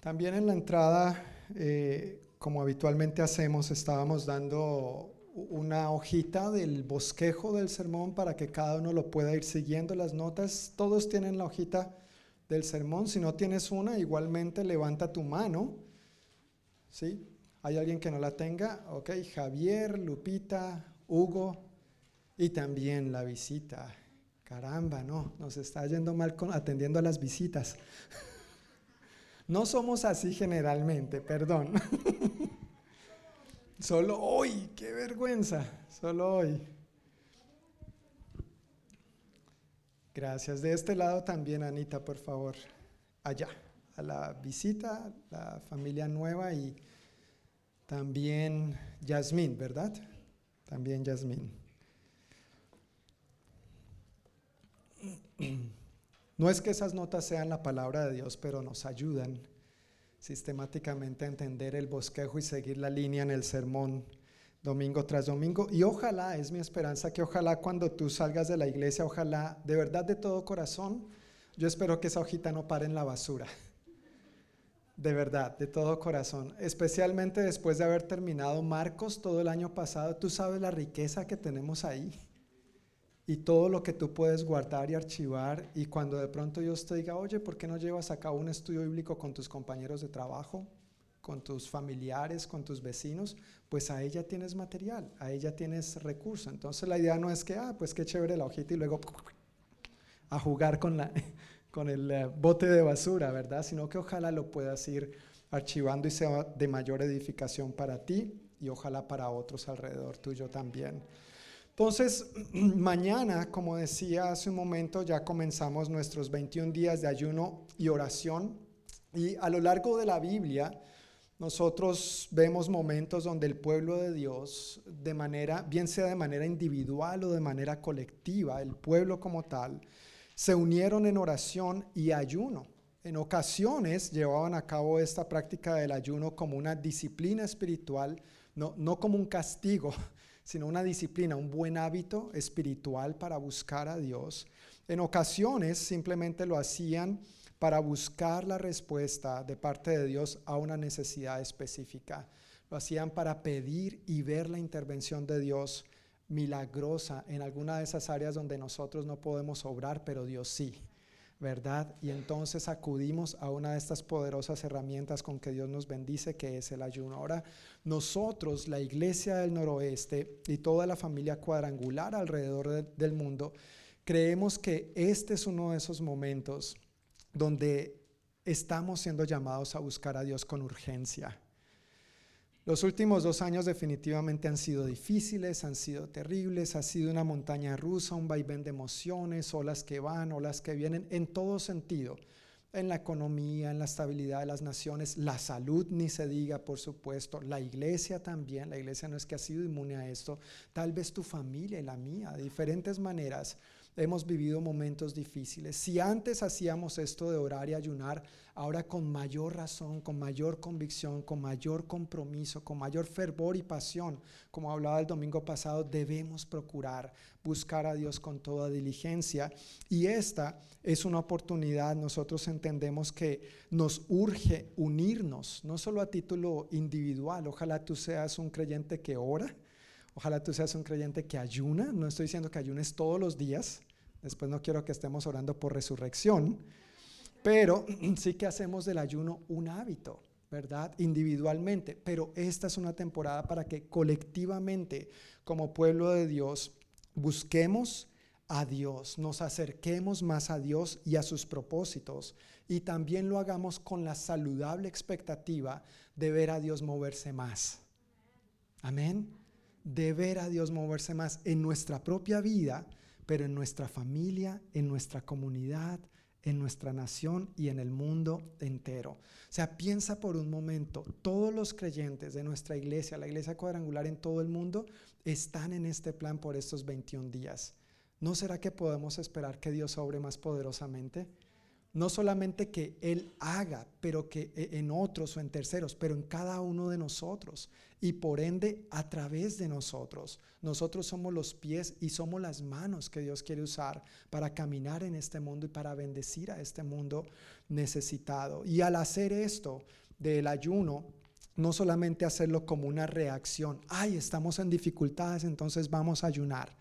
También en la entrada, eh, como habitualmente hacemos, estábamos dando una hojita del bosquejo del sermón para que cada uno lo pueda ir siguiendo. Las notas, todos tienen la hojita del sermón. Si no tienes una, igualmente levanta tu mano. ¿Sí? ¿Hay alguien que no la tenga? Ok, Javier, Lupita, Hugo y también la visita. Caramba, no, nos está yendo mal con, atendiendo a las visitas. No somos así generalmente, perdón. Solo hoy, qué vergüenza, solo hoy. Gracias. De este lado también, Anita, por favor. Allá, a la visita, la familia nueva y también Yasmín, ¿verdad? También Yasmín. No es que esas notas sean la palabra de Dios, pero nos ayudan sistemáticamente entender el bosquejo y seguir la línea en el sermón domingo tras domingo. Y ojalá, es mi esperanza que ojalá cuando tú salgas de la iglesia, ojalá de verdad de todo corazón, yo espero que esa hojita no pare en la basura. De verdad, de todo corazón. Especialmente después de haber terminado Marcos todo el año pasado, tú sabes la riqueza que tenemos ahí y todo lo que tú puedes guardar y archivar y cuando de pronto Dios te diga, oye, ¿por qué no llevas a cabo un estudio bíblico con tus compañeros de trabajo, con tus familiares, con tus vecinos? Pues a ella tienes material, a ella tienes recurso. Entonces la idea no es que, ah, pues qué chévere la hojita y luego a jugar con, la, con el eh, bote de basura, ¿verdad? Sino que ojalá lo puedas ir archivando y sea de mayor edificación para ti y ojalá para otros alrededor tuyo también. Entonces, mañana, como decía hace un momento, ya comenzamos nuestros 21 días de ayuno y oración. Y a lo largo de la Biblia, nosotros vemos momentos donde el pueblo de Dios, de manera, bien sea de manera individual o de manera colectiva, el pueblo como tal, se unieron en oración y ayuno. En ocasiones llevaban a cabo esta práctica del ayuno como una disciplina espiritual, no, no como un castigo, sino una disciplina, un buen hábito espiritual para buscar a Dios. En ocasiones simplemente lo hacían para buscar la respuesta de parte de Dios a una necesidad específica. Lo hacían para pedir y ver la intervención de Dios milagrosa en alguna de esas áreas donde nosotros no podemos obrar, pero Dios sí. ¿verdad? Y entonces acudimos a una de estas poderosas herramientas con que Dios nos bendice, que es el ayuno. Ahora, nosotros, la iglesia del noroeste y toda la familia cuadrangular alrededor del mundo, creemos que este es uno de esos momentos donde estamos siendo llamados a buscar a Dios con urgencia. Los últimos dos años definitivamente han sido difíciles, han sido terribles, ha sido una montaña rusa, un vaivén de emociones, olas que van, olas que vienen, en todo sentido, en la economía, en la estabilidad de las naciones, la salud ni se diga, por supuesto, la iglesia también, la iglesia no es que ha sido inmune a esto, tal vez tu familia y la mía, de diferentes maneras hemos vivido momentos difíciles. Si antes hacíamos esto de orar y ayunar, ahora con mayor razón, con mayor convicción, con mayor compromiso, con mayor fervor y pasión, como hablaba el domingo pasado, debemos procurar buscar a Dios con toda diligencia. Y esta es una oportunidad, nosotros entendemos que nos urge unirnos, no solo a título individual, ojalá tú seas un creyente que ora. Ojalá tú seas un creyente que ayuna. No estoy diciendo que ayunes todos los días, Después no quiero que estemos orando por resurrección, pero sí que hacemos del ayuno un hábito, ¿verdad? Individualmente. Pero esta es una temporada para que colectivamente, como pueblo de Dios, busquemos a Dios, nos acerquemos más a Dios y a sus propósitos y también lo hagamos con la saludable expectativa de ver a Dios moverse más. Amén. De ver a Dios moverse más en nuestra propia vida, pero en nuestra familia, en nuestra comunidad, en nuestra nación y en el mundo entero. O sea, piensa por un momento, todos los creyentes de nuestra iglesia, la iglesia cuadrangular en todo el mundo, están en este plan por estos 21 días. ¿No será que podemos esperar que Dios obre más poderosamente? No solamente que Él haga, pero que e, en otros o en terceros, pero en cada uno de nosotros y por ende a través de nosotros. Nosotros somos los pies y somos las manos que Dios quiere usar para caminar en este mundo y para bendecir a este mundo necesitado. Y al hacer esto del ayuno, no solamente hacerlo como una reacción, ay, estamos en dificultades, entonces vamos a ayunar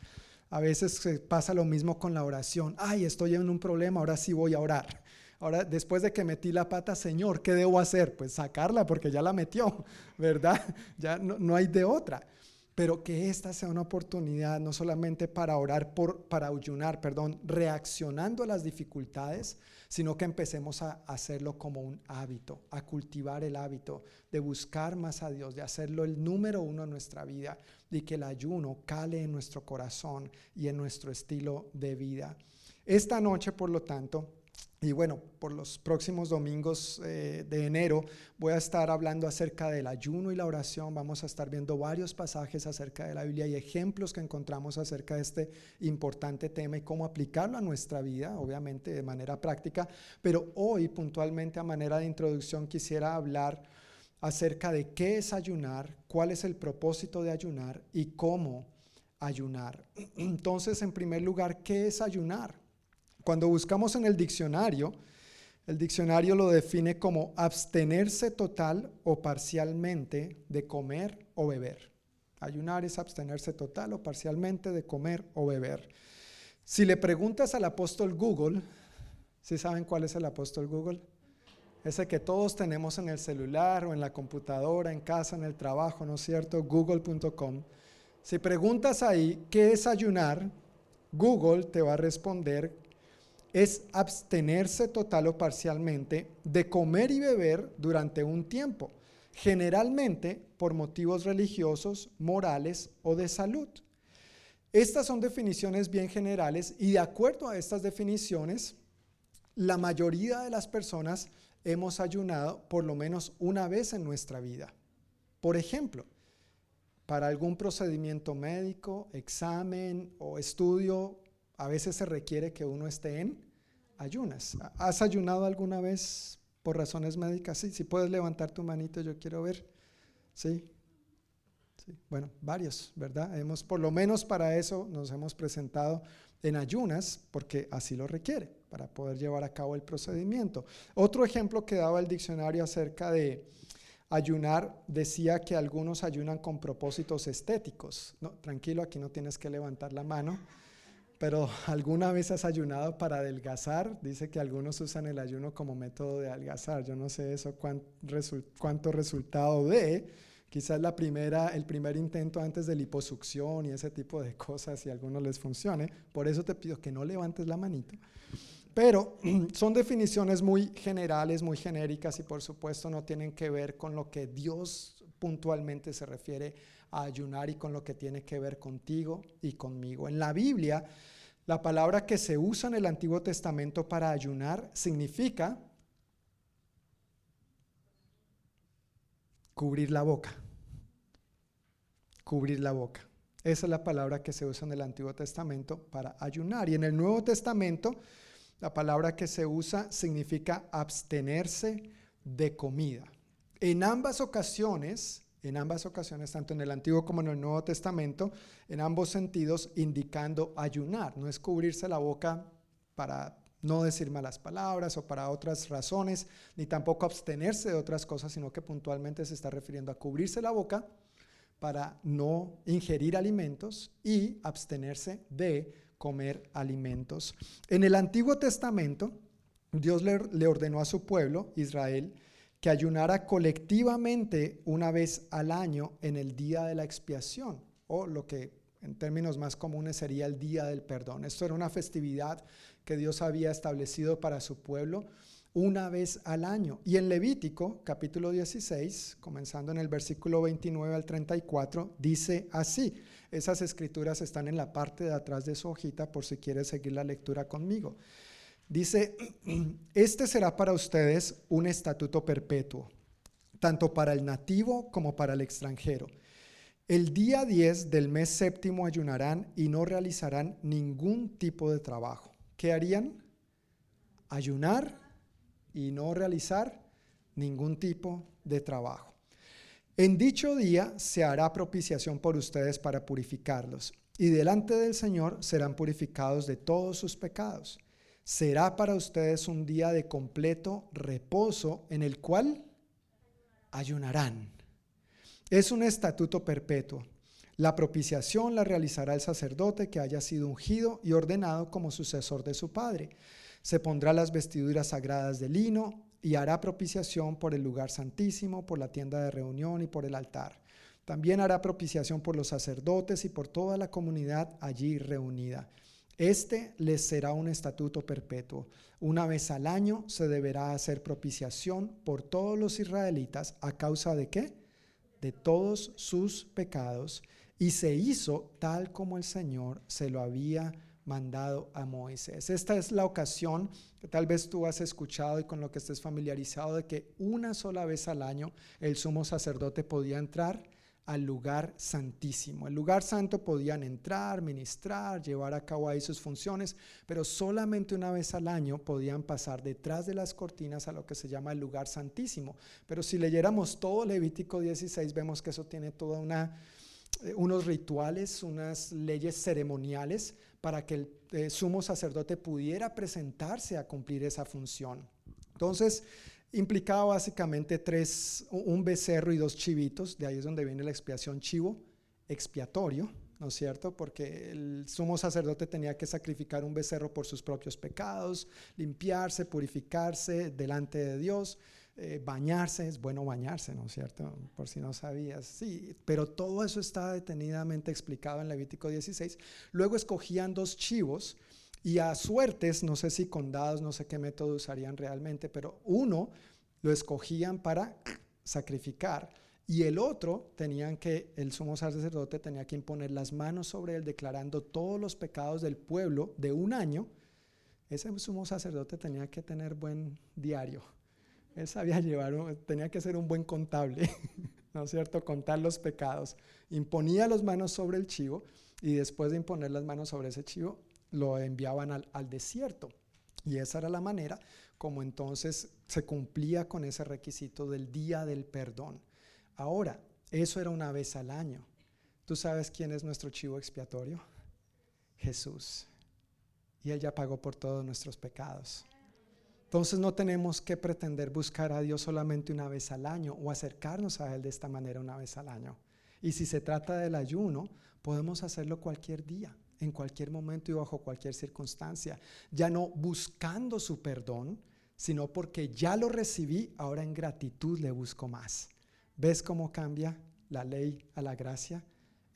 a veces pasa lo mismo con la oración. Ay, estoy en un problema, ahora sí voy a orar. Ahora, después de que metí la pata, Señor, ¿qué debo hacer? Pues sacarla porque ya la metió, ¿verdad? Ya no, hay de otra. Pero que esta sea una oportunidad no solamente para orar, por, para ayunar, perdón, reaccionando a las dificultades, sino que empecemos a hacerlo como un hábito, a cultivar el hábito de buscar más a Dios, de hacerlo el número uno en nuestra vida y que el ayuno cale en nuestro corazón y en nuestro estilo de vida. Esta noche, por lo tanto, y bueno, por los próximos domingos eh, de enero voy a estar hablando acerca del ayuno y la oración. Vamos a estar viendo varios pasajes acerca de la Biblia y ejemplos que encontramos acerca de este importante tema y cómo aplicarlo a nuestra vida, obviamente de manera práctica. Pero hoy, puntualmente a manera de introducción, quisiera hablar acerca de qué es ayunar, cuál es el propósito de ayunar y cómo ayunar. Entonces, en primer lugar, ¿qué es ayunar? Cuando buscamos en el diccionario, el diccionario lo define como abstenerse total o parcialmente de comer o beber. Ayunar es abstenerse total o parcialmente de comer o beber. Si le preguntas al apóstol Google, ¿sí saben cuál es el apóstol Google? Ese que todos tenemos en el celular o en la computadora, en casa, en el trabajo, ¿no es cierto? Google.com. Si preguntas ahí, ¿qué es ayunar? Google te va a responder es abstenerse total o parcialmente de comer y beber durante un tiempo, generalmente por motivos religiosos, morales o de salud. Estas son definiciones bien generales y de acuerdo a estas definiciones, la mayoría de las personas hemos ayunado por lo menos una vez en nuestra vida. Por ejemplo, para algún procedimiento médico, examen o estudio a veces se requiere que uno esté en ayunas. ¿Has ayunado alguna vez por razones médicas? Sí, si puedes levantar tu manito, yo quiero ver. Sí. sí. Bueno, varios, ¿verdad? Hemos, por lo menos para eso nos hemos presentado en ayunas, porque así lo requiere, para poder llevar a cabo el procedimiento. Otro ejemplo que daba el diccionario acerca de ayunar decía que algunos ayunan con propósitos estéticos. No, tranquilo, aquí no tienes que levantar la mano pero ¿alguna vez has ayunado para adelgazar? Dice que algunos usan el ayuno como método de adelgazar. Yo no sé eso cuánto resultado de. Quizás la primera, el primer intento antes de liposucción y ese tipo de cosas, si a algunos les funcione. Por eso te pido que no levantes la manita. Pero son definiciones muy generales, muy genéricas y por supuesto no tienen que ver con lo que Dios puntualmente se refiere a ayunar y con lo que tiene que ver contigo y conmigo. En la Biblia, la palabra que se usa en el Antiguo Testamento para ayunar significa cubrir la boca. Cubrir la boca. Esa es la palabra que se usa en el Antiguo Testamento para ayunar. Y en el Nuevo Testamento, la palabra que se usa significa abstenerse de comida. En ambas ocasiones, en ambas ocasiones, tanto en el Antiguo como en el Nuevo Testamento, en ambos sentidos indicando ayunar. No es cubrirse la boca para no decir malas palabras o para otras razones, ni tampoco abstenerse de otras cosas, sino que puntualmente se está refiriendo a cubrirse la boca para no ingerir alimentos y abstenerse de comer alimentos. En el Antiguo Testamento, Dios le, ordenó a su pueblo, Israel, que ayunara colectivamente una vez al año en el día de la expiación, o lo que En términos más comunes sería el Día del Perdón. Esto era una festividad que Dios había establecido para su pueblo una vez al año. Y en Levítico, capítulo 16, comenzando en el versículo 29 al 34, dice así. Esas escrituras están en la parte de atrás de su hojita por si quieres seguir la lectura conmigo. Dice, este será para ustedes un estatuto perpetuo, tanto para el nativo como para el extranjero. El día 10 del mes séptimo ayunarán y no realizarán ningún tipo de trabajo. ¿Qué harían? Ayunar y no realizar ningún tipo de trabajo. En dicho día se hará propiciación por ustedes para purificarlos, y delante del Señor serán purificados de todos sus pecados. Será para ustedes un día de completo reposo en el cual ayunarán. Es un estatuto perpetuo. La propiciación la realizará el sacerdote que haya sido ungido y ordenado como sucesor de su padre se pondrá las vestiduras sagradas de lino y hará propiciación por el lugar santísimo, por la tienda de reunión y por el altar. También hará propiciación por los sacerdotes y por toda la comunidad allí reunida. Este les será un estatuto perpetuo. Una vez al año se deberá hacer propiciación por todos los israelitas a causa de qué? De todos sus pecados. Y se hizo tal como el Señor se lo había mandado a Moisés. Esta es la ocasión que tal vez tú has escuchado y con lo que estés familiarizado de que una sola vez al año el sumo sacerdote podía entrar al lugar santísimo. El lugar santo podían entrar, ministrar, llevar a cabo ahí sus funciones, pero solamente una vez al año podían pasar detrás de las cortinas a lo que se llama el lugar santísimo. Pero si leyéramos todo Levítico 16, vemos que eso tiene toda una eh, unos rituales, unas leyes ceremoniales para que el eh, sumo sacerdote pudiera presentarse a cumplir esa función. Entonces, implicaba básicamente tres, un becerro y dos chivitos, de ahí es donde viene la expiación chivo expiatorio, ¿no es cierto? Porque el sumo sacerdote tenía que sacrificar un becerro por sus propios pecados, limpiarse, purificarse delante de Dios. Eh, bañarse, es bueno bañarse, ¿no es cierto? Por si no sabías. Sí, pero todo eso está detenidamente explicado en Levítico 16. Luego escogían dos chivos y a suertes, no sé si con dados, no sé qué método usarían realmente, pero uno lo escogían para sacrificar y el otro tenían que, el sumo sacerdote tenía que imponer las manos sobre él declarando todos los pecados del pueblo de un año. Ese sumo sacerdote tenía que tener buen diario él sabía llevar, tenía que ser un buen contable, ¿no es cierto? Contar los pecados. Imponía las manos sobre el chivo y después de imponer las manos sobre ese chivo, lo enviaban al, desierto. Y esa era la manera como entonces se cumplía con ese requisito del día del perdón. Ahora, eso era una vez al año. ¿Tú sabes quién es nuestro chivo expiatorio? Jesús. Y Él ya pagó por todos nuestros pecados. Entonces no tenemos que pretender buscar a Dios solamente una vez al año o acercarnos a Él de esta manera una vez al año. Y si se trata del ayuno, podemos hacerlo cualquier día, en cualquier momento y bajo cualquier circunstancia. Ya no buscando su perdón, sino porque ya lo recibí, ahora en gratitud le busco más. ¿Ves cómo cambia la ley a la gracia?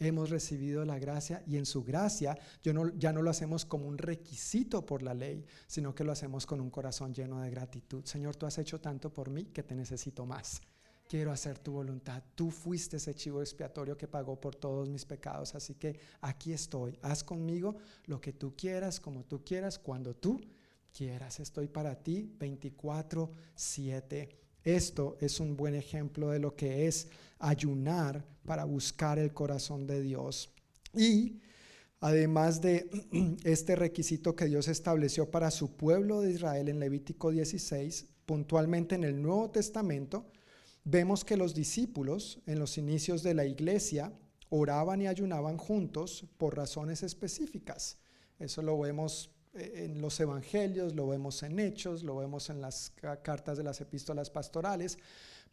hemos recibido la gracia y en su gracia yo no, ya no lo hacemos como un requisito por la ley, sino que lo hacemos con un corazón lleno de gratitud. Señor, tú has hecho tanto por mí que te necesito más. Quiero hacer tu voluntad. Tú fuiste ese chivo expiatorio que pagó por todos mis pecados. Así que aquí estoy. Haz conmigo lo que tú quieras, como tú quieras, cuando tú quieras. Estoy para ti 24/7. Esto es un buen ejemplo de lo que es ayunar para buscar el corazón de Dios. Y además de este requisito que Dios estableció para su pueblo de Israel en Levítico 16, puntualmente en el Nuevo Testamento, vemos que los discípulos en los inicios de la iglesia oraban y ayunaban juntos por razones específicas. Eso lo vemos eh, en los evangelios, lo vemos en hechos, lo vemos en las cartas de las epístolas pastorales,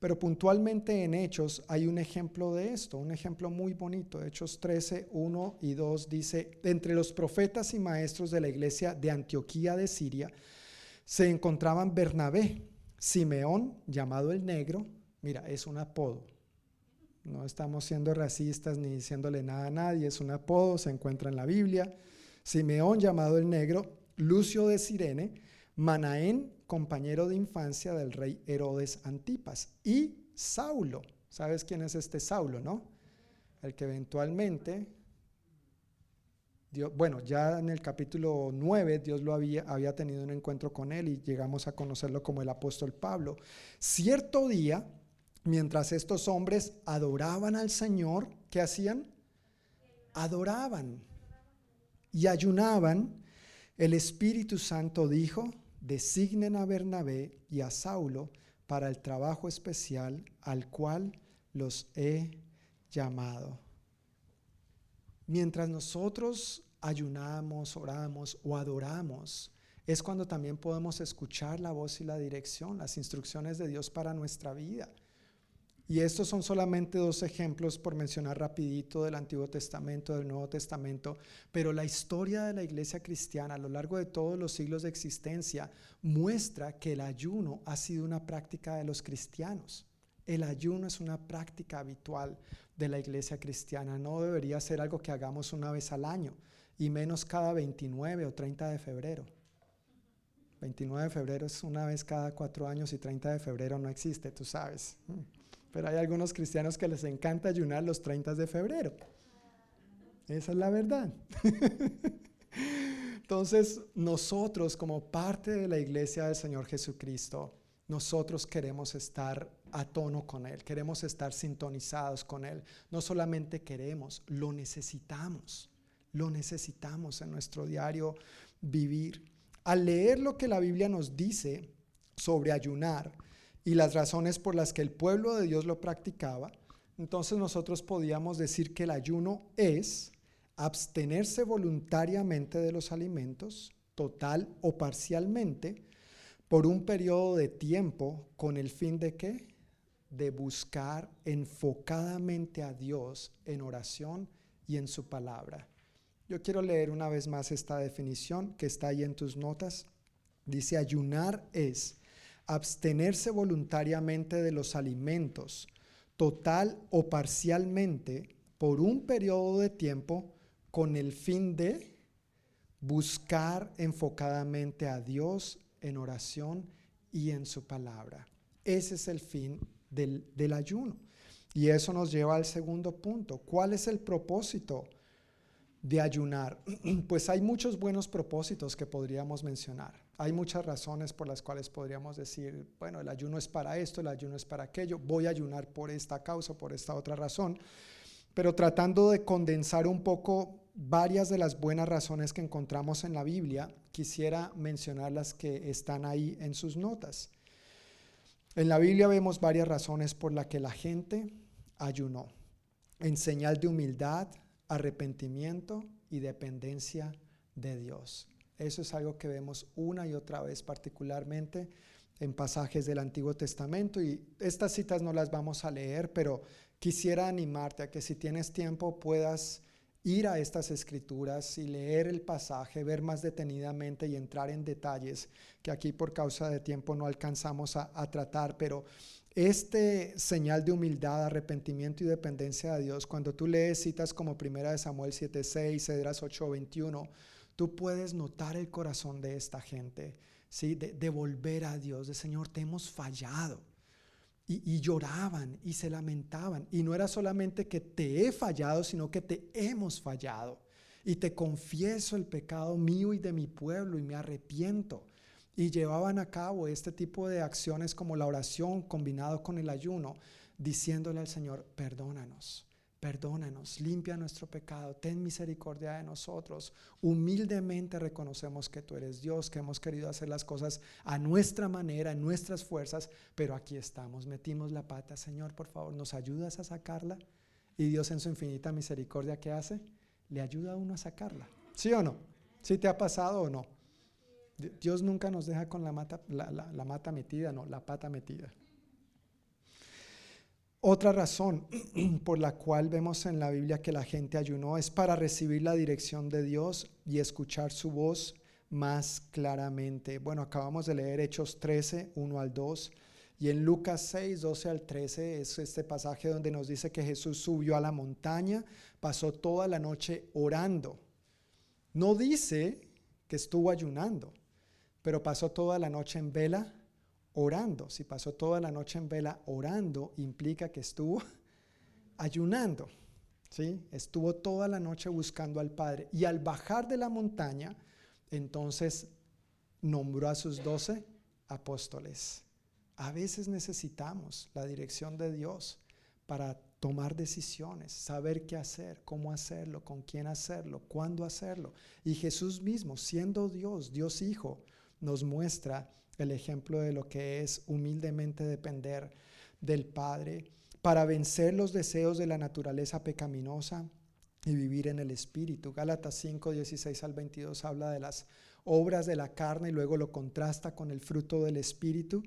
pero puntualmente en Hechos hay un ejemplo de esto, un ejemplo muy bonito. Hechos 13, 1 y 2 dice, entre los profetas y maestros de la iglesia de Antioquía de Siria se encontraban Bernabé, Simeón, llamado el Negro, mira, es un apodo, No estamos siendo racistas ni diciéndole nada a nadie, es un apodo, se encuentra en la Biblia. Simeón llamado el negro, Lucio de Sirene, Manaén, compañero de infancia del rey Herodes Antipas, y Saulo. ¿Sabes quién es este Saulo, no? El que eventualmente, bueno, ya en el capítulo 9 Dios lo había, había tenido un encuentro con él y llegamos a conocerlo como el apóstol Pablo. Cierto día, mientras estos hombres adoraban al Señor, ¿qué hacían? Adoraban y ayunaban. El Espíritu Santo dijo, designen a Bernabé y a Saulo para el trabajo especial al cual los he llamado. Mientras nosotros ayunamos, oramos o adoramos, es cuando también podemos escuchar la voz y la dirección, las instrucciones de Dios para nuestra vida. Y estos son solamente dos ejemplos por mencionar rapidito del Antiguo Testamento, del Nuevo Testamento, pero la historia de la iglesia cristiana a lo largo de todos los siglos de existencia muestra que el ayuno ha sido una práctica de los cristianos. El ayuno es una práctica habitual de la iglesia cristiana, no debería ser algo que hagamos una vez al año y menos cada 29 o 30 de febrero. 29 de febrero es una vez cada cuatro años y 30 de febrero no existe, tú sabes. Pero hay algunos cristianos que les encanta ayunar los 30 de febrero. Esa es la verdad. Entonces, nosotros como parte de la iglesia del Señor Jesucristo, nosotros queremos estar a tono con Él, queremos estar sintonizados con Él. No solamente queremos, lo necesitamos, lo necesitamos en nuestro diario vivir. Al leer lo que la Biblia nos dice sobre ayunar, y las razones por las que el pueblo de Dios lo practicaba, entonces nosotros podíamos decir que el ayuno es abstenerse voluntariamente de los alimentos, total o parcialmente, por un periodo de tiempo con el fin de qué? De buscar enfocadamente a Dios en oración y en su palabra. Yo quiero leer una vez más esta definición que está ahí en tus notas. Dice, ayunar es abstenerse voluntariamente de los alimentos, total o parcialmente, por un periodo de tiempo con el fin de buscar enfocadamente a Dios en oración y en su palabra. Ese es el fin del, del ayuno. Y eso nos lleva al segundo punto. ¿Cuál es el propósito de ayunar? Pues hay muchos buenos propósitos que podríamos mencionar. Hay muchas razones por las cuales podríamos decir, bueno, el ayuno es para esto, el ayuno es para aquello, voy a ayunar por esta causa, por esta otra razón, pero tratando de condensar un poco varias de las buenas razones que encontramos en la Biblia, quisiera mencionar las que están ahí en sus notas. En la Biblia vemos varias razones por las que la gente ayunó, en señal de humildad, arrepentimiento y dependencia de Dios. Eso es algo que vemos una y otra vez, particularmente en pasajes del Antiguo Testamento. Y estas citas no las vamos a leer, pero quisiera animarte a que si tienes tiempo puedas ir a estas escrituras y leer el pasaje, ver más detenidamente y entrar en detalles que aquí por causa de tiempo no alcanzamos a, tratar, pero este señal de humildad, arrepentimiento y dependencia de Dios, cuando tú lees citas como Primera de Samuel 7:6, Cedras 8:21, tú puedes notar el corazón de esta gente, ¿sí? de, volver a Dios, de Señor, te hemos fallado. Y, y, lloraban y se lamentaban. Y no era solamente que te he fallado, sino que te hemos fallado. Y te confieso el pecado mío y de mi pueblo y me arrepiento. Y llevaban a cabo este tipo de acciones como la oración combinado con el ayuno, diciéndole al Señor, perdónanos. Perdónanos, limpia nuestro pecado, ten misericordia de nosotros. Humildemente reconocemos que tú eres Dios, que hemos querido hacer las cosas a nuestra manera, en nuestras fuerzas, pero aquí estamos, metimos la pata. Señor, por favor, ¿nos ayudas a sacarla? Y Dios en su infinita misericordia, ¿qué hace? Le ayuda a uno a sacarla. ¿Sí o no? ¿Sí te ha pasado o no? Dios nunca nos deja con la mata, la mata metida, no, la pata metida. Otra razón por la cual vemos en la Biblia que la gente ayunó es para recibir la dirección de Dios y escuchar su voz más claramente. Bueno, acabamos de leer Hechos 13, 1 al 2, Y en Lucas 6, 12 al 13 es este pasaje donde nos dice que Jesús subió a la montaña, pasó toda la noche orando. No dice que estuvo ayunando, pero pasó toda la noche en vela orando. Si pasó toda la noche en vela orando, implica que estuvo ayunando. ¿sí? Estuvo toda la noche buscando al Padre. Y al bajar de la montaña, entonces nombró a sus doce apóstoles. A veces necesitamos la dirección de Dios para tomar decisiones, saber qué hacer, cómo hacerlo, con quién hacerlo, cuándo hacerlo. Y Jesús mismo, siendo Dios, Dios Hijo, nos muestra el ejemplo de lo que es humildemente depender del Padre para vencer los deseos de la naturaleza pecaminosa y vivir en el Espíritu. Gálatas 5, 16 al 22 habla de las obras de la carne y luego lo contrasta con el fruto del Espíritu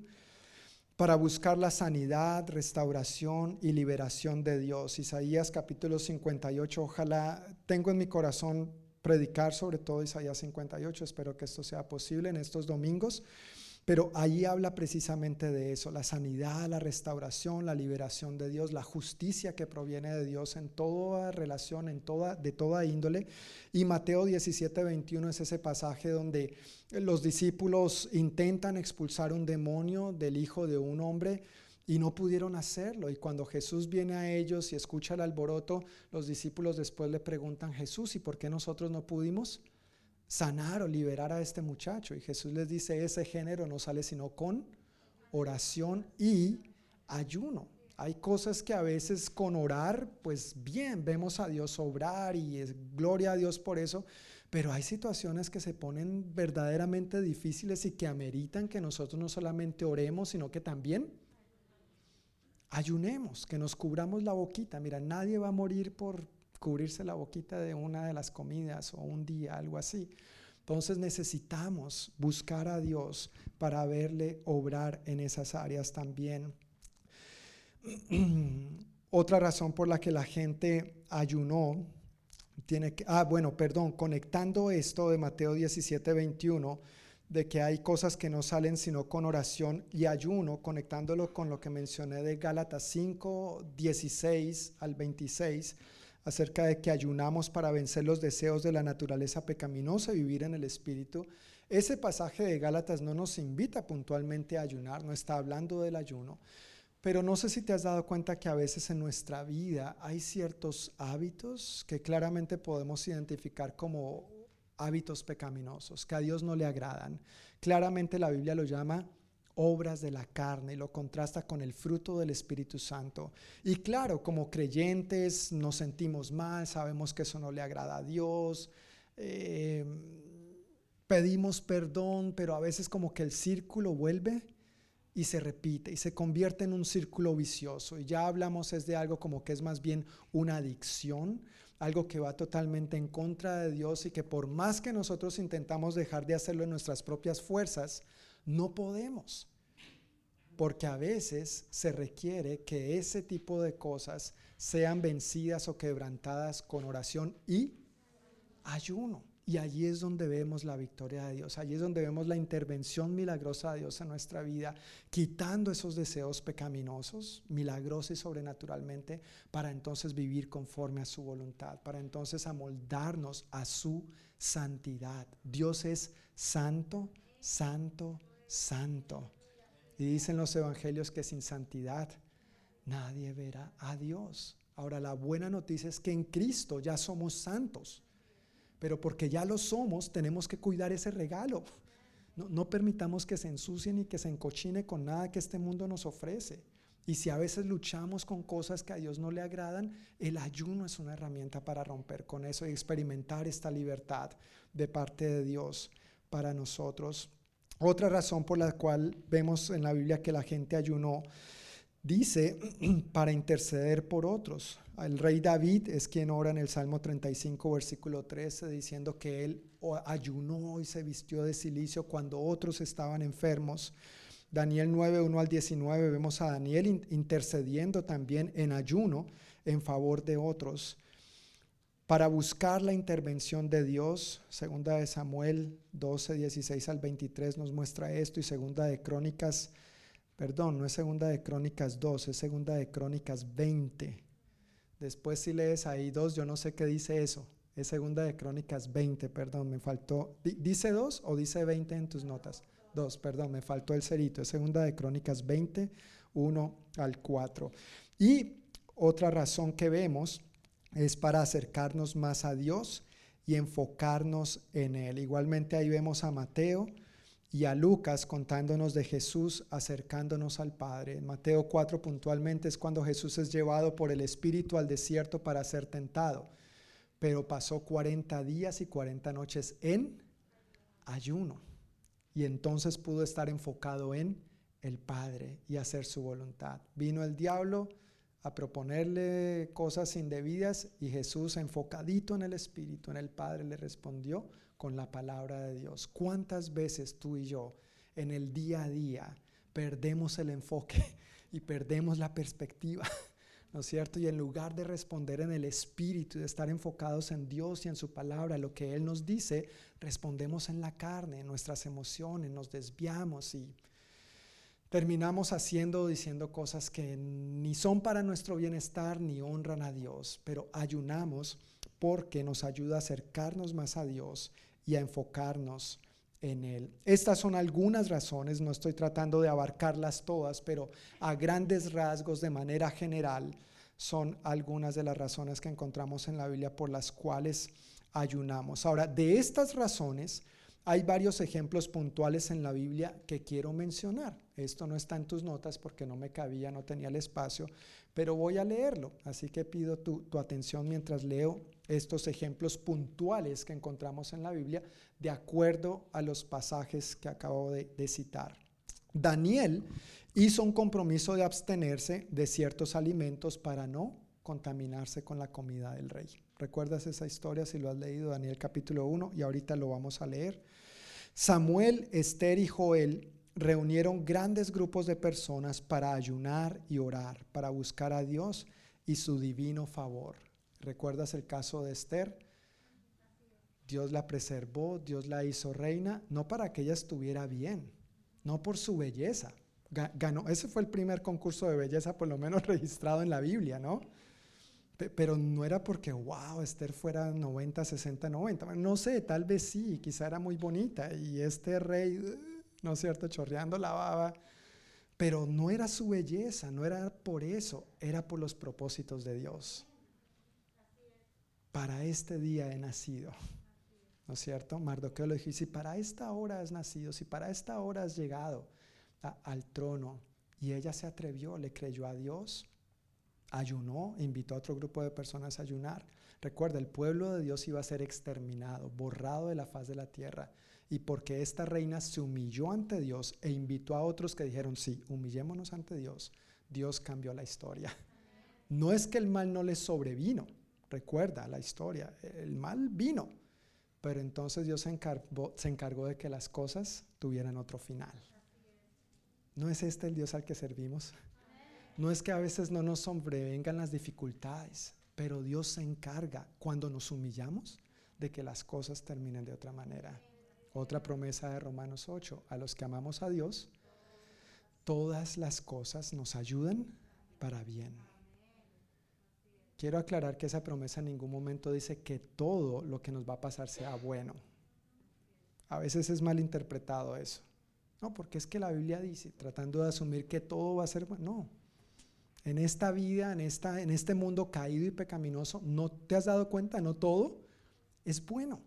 para buscar la sanidad, restauración y liberación de Dios. Isaías capítulo 58, ojalá tengo en mi corazón predicar sobre todo Isaías 58, espero que esto sea posible en estos domingos. Pero ahí habla precisamente de eso, la sanidad, la restauración, la liberación de Dios, la justicia que proviene de Dios en toda relación, en toda, de toda índole. Y Mateo 17, 21 es ese pasaje donde los discípulos intentan expulsar un demonio del hijo de un hombre y no pudieron hacerlo. Y cuando Jesús viene a ellos y escucha el alboroto, los discípulos después le preguntan, Jesús, ¿y por qué nosotros no pudimos? Sanar o liberar a este muchacho. Y Jesús les dice, ese género no sale sino con oración y ayuno. Hay cosas que a veces con orar, pues bien, vemos a Dios obrar y es gloria a Dios por eso, pero hay situaciones que se ponen verdaderamente difíciles y que ameritan que nosotros no solamente oremos, sino que también ayunemos, que nos cubramos la boquita. Mira, nadie va a morir por cubrirse la boquita de una de las comidas o un día, algo así. Entonces necesitamos buscar a Dios para verle obrar en esas áreas también. Otra razón por la que la gente ayunó, tiene que, ah, bueno, perdón, conectando esto de Mateo 17, 21, de que hay cosas que no salen sino con oración y ayuno, conectándolo con lo que mencioné de Gálatas 5, 16 al 26 acerca de que ayunamos para vencer los deseos de la naturaleza pecaminosa y vivir en el Espíritu. Ese pasaje de Gálatas no nos invita puntualmente a ayunar, no está hablando del ayuno, pero no sé si te has dado cuenta que a veces en nuestra vida hay ciertos hábitos que claramente podemos identificar como hábitos pecaminosos, que a Dios no le agradan. Claramente la Biblia lo llama obras de la carne, lo contrasta con el fruto del Espíritu Santo. Y claro, como creyentes nos sentimos mal, sabemos que eso no le agrada a Dios, eh, pedimos perdón, pero a veces como que el círculo vuelve y se repite y se convierte en un círculo vicioso. Y ya hablamos es de algo como que es más bien una adicción, algo que va totalmente en contra de Dios y que por más que nosotros intentamos dejar de hacerlo en nuestras propias fuerzas, no podemos, porque a veces se requiere que ese tipo de cosas sean vencidas o quebrantadas con oración y ayuno. Y allí es donde vemos la victoria de Dios, allí es donde vemos la intervención milagrosa de Dios en nuestra vida, quitando esos deseos pecaminosos, milagrosos y sobrenaturalmente, para entonces vivir conforme a su voluntad, para entonces amoldarnos a su santidad. Dios es santo, santo, santo. Y dicen los evangelios que sin santidad nadie verá a Dios. Ahora la buena noticia es que en Cristo ya somos santos, pero porque ya lo somos tenemos que cuidar ese regalo. No, no permitamos que se ensucien y que se encochine con nada que este mundo nos ofrece. Y si a veces luchamos con cosas que a Dios no le agradan, el ayuno es una herramienta para romper con eso y experimentar esta libertad de parte de Dios para nosotros. Otra razón por la cual vemos en la Biblia que la gente ayunó, dice, para interceder por otros. El rey David es quien ora en el Salmo 35, versículo 13, diciendo que él ayunó y se vistió de silicio cuando otros estaban enfermos. Daniel 9, 1 al 19, vemos a Daniel intercediendo también en ayuno en favor de otros para buscar la intervención de Dios. Segunda de Samuel 12, 16 al 23 nos muestra esto y segunda de Crónicas Perdón, no es segunda de Crónicas 2, es segunda de Crónicas 20. Después si lees ahí 2, yo no sé qué dice eso. Es segunda de Crónicas 20, perdón, me faltó. ¿Dice 2 o dice 20 en tus notas? 2, perdón, me faltó el cerito. Es segunda de Crónicas 20, 1 al 4. Y otra razón que vemos es para acercarnos más a Dios y enfocarnos en Él. Igualmente ahí vemos a Mateo y a Lucas contándonos de Jesús acercándonos al Padre. En Mateo 4 puntualmente es cuando Jesús es llevado por el Espíritu al desierto para ser tentado, pero pasó 40 días y 40 noches en ayuno y entonces pudo estar enfocado en el Padre y hacer su voluntad. Vino el diablo a proponerle cosas indebidas y Jesús enfocadito en el Espíritu, en el Padre, le respondió con la palabra de Dios. ¿Cuántas veces tú y yo en el día a día perdemos el enfoque y perdemos la perspectiva? ¿No es cierto? Y en lugar de responder en el Espíritu, de estar enfocados en Dios y en su palabra, lo que Él nos dice, respondemos en la carne, en nuestras emociones, nos desviamos y terminamos haciendo o diciendo cosas que ni son para nuestro bienestar ni honran a Dios, pero ayunamos porque nos ayuda a acercarnos más a Dios y a enfocarnos en Él. Estas son algunas razones, no estoy tratando de abarcarlas todas, pero a grandes rasgos, de manera general, son algunas de las razones que encontramos en la Biblia por las cuales ayunamos. Ahora, de estas razones, hay varios ejemplos puntuales en la Biblia que quiero mencionar. Esto no está en tus notas porque no me cabía, no tenía el espacio, pero voy a leerlo. Así que pido tu, atención mientras leo estos ejemplos puntuales que encontramos en la Biblia de acuerdo a los pasajes que acabo de, citar. Daniel hizo un compromiso de abstenerse de ciertos alimentos para no contaminarse con la comida del rey. ¿Recuerdas esa historia si lo has leído, Daniel capítulo 1? Y ahorita lo vamos a leer. Samuel, Esther y Joel reunieron grandes grupos de personas para ayunar y orar, para buscar a Dios y su divino favor. ¿Recuerdas el caso de Esther? Dios la preservó, Dios la hizo reina, no para que ella estuviera bien, no por su belleza. Ganó, ese fue el primer concurso de belleza, por lo menos registrado en la Biblia, ¿no? Pero no era porque, wow, Esther fuera 90, 60, 90. No sé, tal vez sí, quizá era muy bonita y este rey, ¿no es cierto?, chorreando la baba. Pero no era su belleza, no era por eso, era por los propósitos de Dios. Para este día he nacido. ¿No es cierto? Mardoqueo le dijo, si para esta hora has nacido, si para esta hora has llegado al trono, y ella se atrevió, le creyó a Dios, ayunó, invitó a otro grupo de personas a ayunar. Recuerda, el pueblo de Dios iba a ser exterminado, borrado de la faz de la tierra. Y porque esta reina se humilló ante Dios e invitó a otros que dijeron, sí, humillémonos ante Dios, Dios cambió la historia. No es que el mal no le sobrevino, recuerda la historia, el mal vino, pero entonces Dios se encargó, se encargó de que las cosas tuvieran otro final. ¿No es este el Dios al que servimos? No es que a veces no nos sobrevengan las dificultades, pero Dios se encarga cuando nos humillamos de que las cosas terminen de otra manera. Otra promesa de Romanos 8, a los que amamos a Dios, todas las cosas nos ayudan para bien. Quiero aclarar que esa promesa en ningún momento dice que todo lo que nos va a pasar sea bueno. A veces es mal interpretado eso. No, porque es que la Biblia dice, tratando de asumir que todo va a ser bueno. No, en esta vida, en, esta, en este mundo caído y pecaminoso, ¿no te has dado cuenta? No todo es bueno.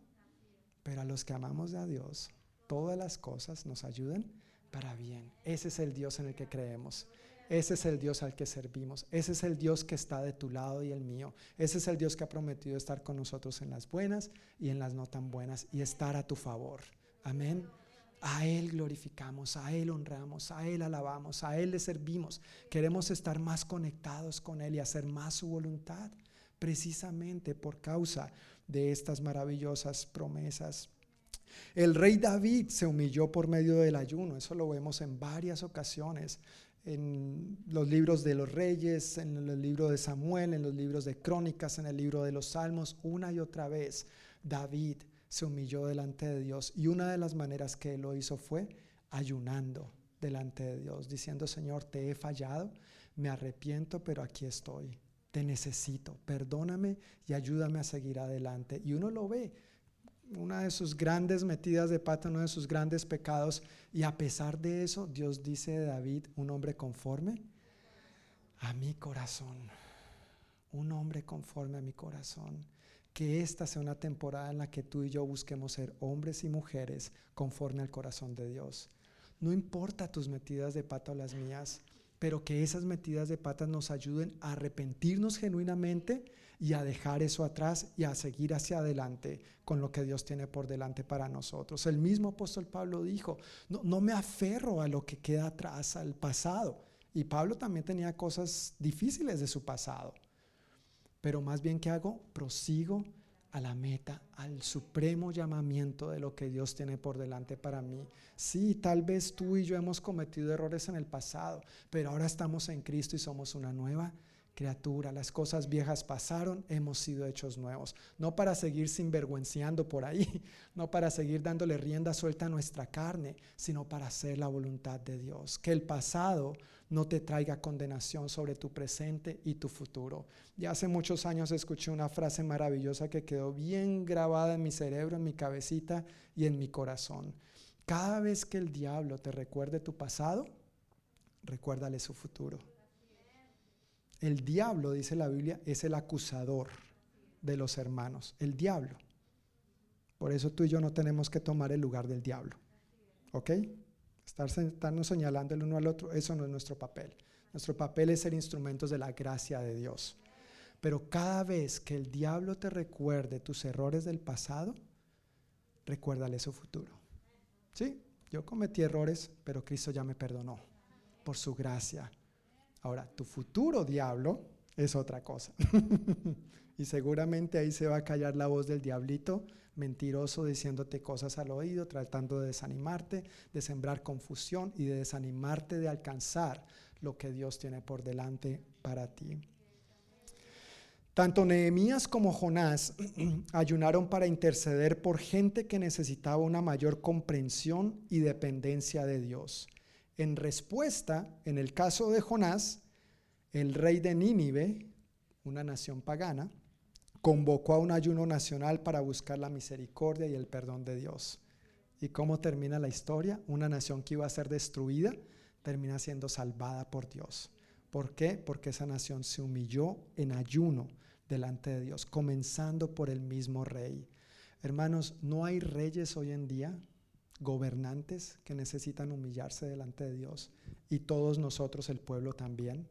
Pero a los que amamos a Dios, todas las cosas nos ayudan para bien. Ese es el Dios en el que creemos. Ese es el Dios al que servimos. Ese es el Dios que está de tu lado y el mío. Ese es el Dios que ha prometido estar con nosotros en las buenas y en las no tan buenas y estar a tu favor. Amén. A Él glorificamos, a Él honramos, a Él alabamos, a Él le servimos. Queremos estar más conectados con Él y hacer más su voluntad, precisamente por causa de estas maravillosas promesas. El rey David se humilló por medio del ayuno, eso lo vemos en varias ocasiones, en los libros de los reyes, en el libro de Samuel, en los libros de crónicas, en el libro de los salmos, una y otra vez David se humilló delante de Dios y una de las maneras que lo hizo fue ayunando, delante de Dios, diciendo, Señor, te he fallado, me arrepiento, pero aquí estoy. Te necesito, perdóname y ayúdame a seguir adelante. Y uno lo ve, una de sus grandes metidas de pata, uno de sus grandes pecados. Y a pesar de eso, Dios dice de David, un hombre conforme a mi corazón. Un hombre conforme a mi corazón. Que esta sea una temporada en la que tú y yo busquemos ser hombres y mujeres conforme al corazón de Dios. No importa tus metidas de pata o las mías, pero que esas metidas de patas nos ayuden a arrepentirnos genuinamente y a dejar eso atrás y a seguir hacia adelante con lo que Dios tiene por delante para nosotros. El mismo apóstol Pablo dijo, no, no me aferro a lo que queda atrás, al pasado. Y Pablo también tenía cosas difíciles de su pasado. Pero más bien que hago, prosigo a la meta, al supremo llamamiento de lo que Dios tiene por delante para mí. Sí, tal vez tú y yo hemos cometido errores en el pasado, pero ahora estamos en Cristo y somos una nueva criatura, las cosas viejas pasaron, hemos sido hechos nuevos. No para seguir sinvergüenciando por ahí, no para seguir dándole rienda suelta a nuestra carne, sino para hacer la voluntad de Dios. Que el pasado no te traiga condenación sobre tu presente y tu futuro. Ya hace muchos años escuché una frase maravillosa que quedó bien grabada en mi cerebro, en mi cabecita y en mi corazón. Cada vez que el diablo te recuerde tu pasado, recuérdale su futuro. El diablo, dice la Biblia, es el acusador de los hermanos. El diablo. Por eso tú y yo no tenemos que tomar el lugar del diablo. ¿Ok? Estar, estarnos señalando el uno al otro, eso no es nuestro papel. Nuestro papel es ser instrumentos de la gracia de Dios. Pero cada vez que el diablo te recuerde tus errores del pasado, recuérdale su futuro. Sí, yo cometí errores, pero Cristo ya me perdonó por su gracia. Ahora, tu futuro diablo es otra cosa. y seguramente ahí se va a callar la voz del diablito mentiroso diciéndote cosas al oído, tratando de desanimarte, de sembrar confusión y de desanimarte de alcanzar lo que Dios tiene por delante para ti. Tanto Nehemías como Jonás ayunaron para interceder por gente que necesitaba una mayor comprensión y dependencia de Dios. En respuesta, en el caso de Jonás, el rey de Nínive, una nación pagana, convocó a un ayuno nacional para buscar la misericordia y el perdón de Dios. ¿Y cómo termina la historia? Una nación que iba a ser destruida termina siendo salvada por Dios. ¿Por qué? Porque esa nación se humilló en ayuno delante de Dios, comenzando por el mismo rey. Hermanos, no hay reyes hoy en día gobernantes que necesitan humillarse delante de Dios y todos nosotros, el pueblo también.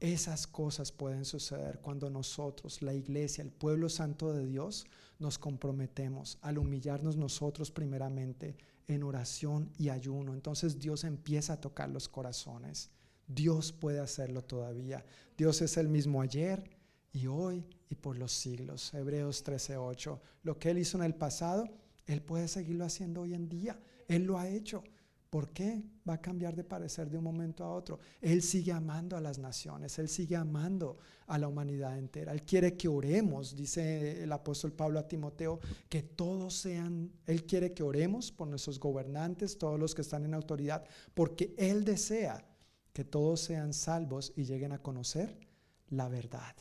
Esas cosas pueden suceder cuando nosotros, la iglesia, el pueblo santo de Dios, nos comprometemos al humillarnos nosotros primeramente en oración y ayuno. Entonces Dios empieza a tocar los corazones. Dios puede hacerlo todavía. Dios es el mismo ayer y hoy y por los siglos. Hebreos 13:8. Lo que Él hizo en el pasado, él puede seguirlo haciendo hoy en día. Él lo ha hecho. ¿Por qué va a cambiar de parecer de un momento a otro? Él sigue amando a las naciones, Él sigue amando a la humanidad entera. Él quiere que oremos, dice el apóstol Pablo a Timoteo, que todos sean, Él quiere que oremos por nuestros gobernantes, todos los que están en autoridad, porque Él desea que todos sean salvos y lleguen a conocer la verdad.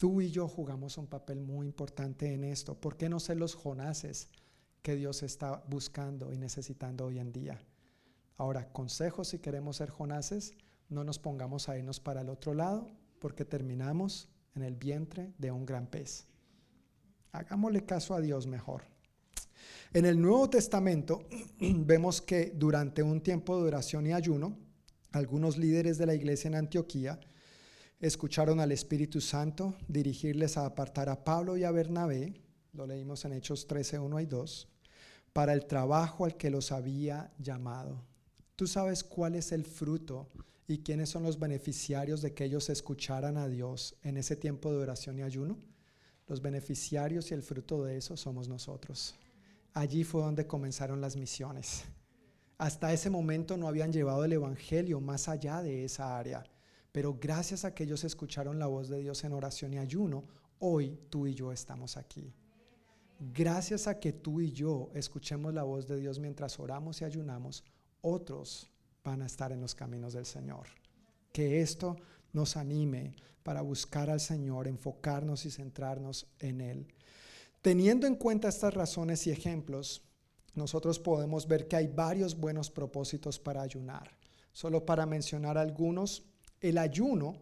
Tú y yo jugamos un papel muy importante en esto. ¿Por qué no ser los Jonases que Dios está buscando y necesitando hoy en día? Ahora, consejo si queremos ser Jonases, no nos pongamos a irnos para el otro lado porque terminamos en el vientre de un gran pez. Hagámosle caso a Dios mejor. En el Nuevo Testamento vemos que durante un tiempo de oración y ayuno, algunos líderes de la iglesia en Antioquía escucharon al Espíritu Santo dirigirles a apartar a Pablo y a Bernabé, lo leímos en Hechos 13, 1 y 2, para el trabajo al que los había llamado. ¿Tú sabes cuál es el fruto y quiénes son los beneficiarios de que ellos escucharan a Dios en ese tiempo de oración y ayuno? Los beneficiarios y el fruto de eso somos nosotros. Allí fue donde comenzaron las misiones. Hasta ese momento no habían llevado el Evangelio más allá de esa área pero gracias a que ellos escucharon la voz de Dios en oración y ayuno, hoy tú y yo estamos aquí. Gracias a que tú y yo escuchemos la voz de Dios mientras oramos y ayunamos, otros van a estar en los caminos del Señor. Que esto nos anime para buscar al Señor, enfocarnos y centrarnos en Él. Teniendo en cuenta estas razones y ejemplos, nosotros podemos ver que hay varios buenos propósitos para ayunar. Solo para mencionar algunos, el ayuno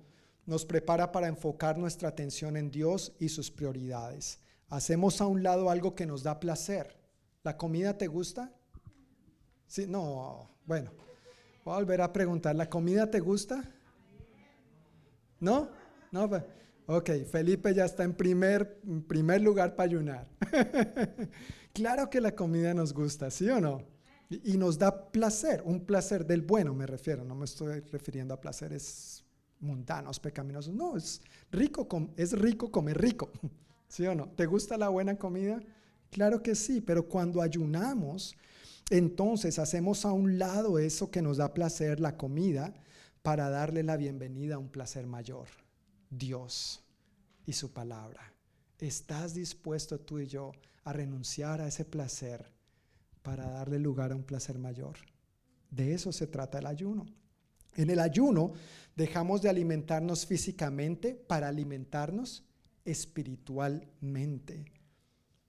nos prepara para enfocar nuestra atención en Dios y sus prioridades. Hacemos a un lado algo que nos da placer. ¿La comida te gusta? Sí, no, bueno, voy a volver a preguntar, ¿la comida te gusta? ¿No? No, pues, ok, Felipe ya está en primer, primer lugar para ayunar. claro que la comida nos gusta, ¿sí o no? Y, nos da placer, un placer del bueno me refiero, no me estoy refiriendo a placeres mundanos, pecaminosos, no, es rico, es rico comer rico, ¿sí o no? ¿Te gusta la buena comida? Claro que sí, pero cuando ayunamos, entonces hacemos a un lado eso que nos da placer, la comida, para darle la bienvenida a un placer mayor, Dios y su palabra. ¿Estás dispuesto tú y yo a renunciar a ese placer para darle lugar a un placer mayor? De eso se trata el ayuno. En el ayuno dejamos de alimentarnos físicamente para alimentarnos espiritualmente.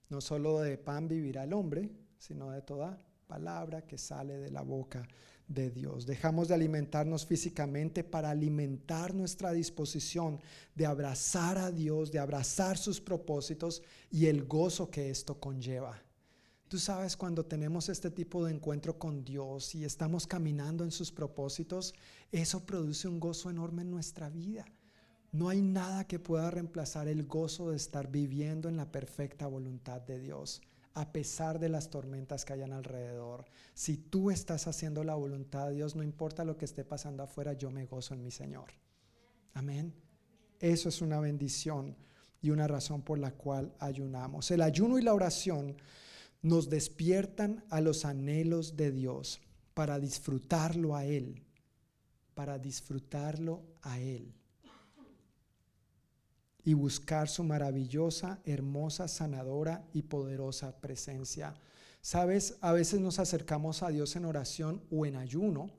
No solo de pan vivirá el hombre, sino de toda palabra que sale de la boca de Dios. Dejamos de alimentarnos físicamente para alimentar nuestra disposición de abrazar a Dios, de abrazar sus propósitos y el gozo que esto conlleva. Tú sabes, cuando tenemos este tipo de encuentro con Dios y estamos caminando en sus propósitos, eso produce un gozo enorme en nuestra vida. No hay nada que pueda reemplazar el gozo de estar viviendo en la perfecta voluntad de Dios a pesar de las tormentas que hayan alrededor. Si tú estás haciendo la voluntad de Dios, no importa lo que esté pasando afuera, yo me gozo en mi Señor. Amén. Eso es una bendición y una razón por la cual ayunamos. El ayuno y la oración nos despiertan a los anhelos de Dios para disfrutarlo a Él, para disfrutarlo a Él y buscar su maravillosa, hermosa, sanadora y poderosa presencia. Sabes, a veces nos acercamos a Dios en oración o en ayuno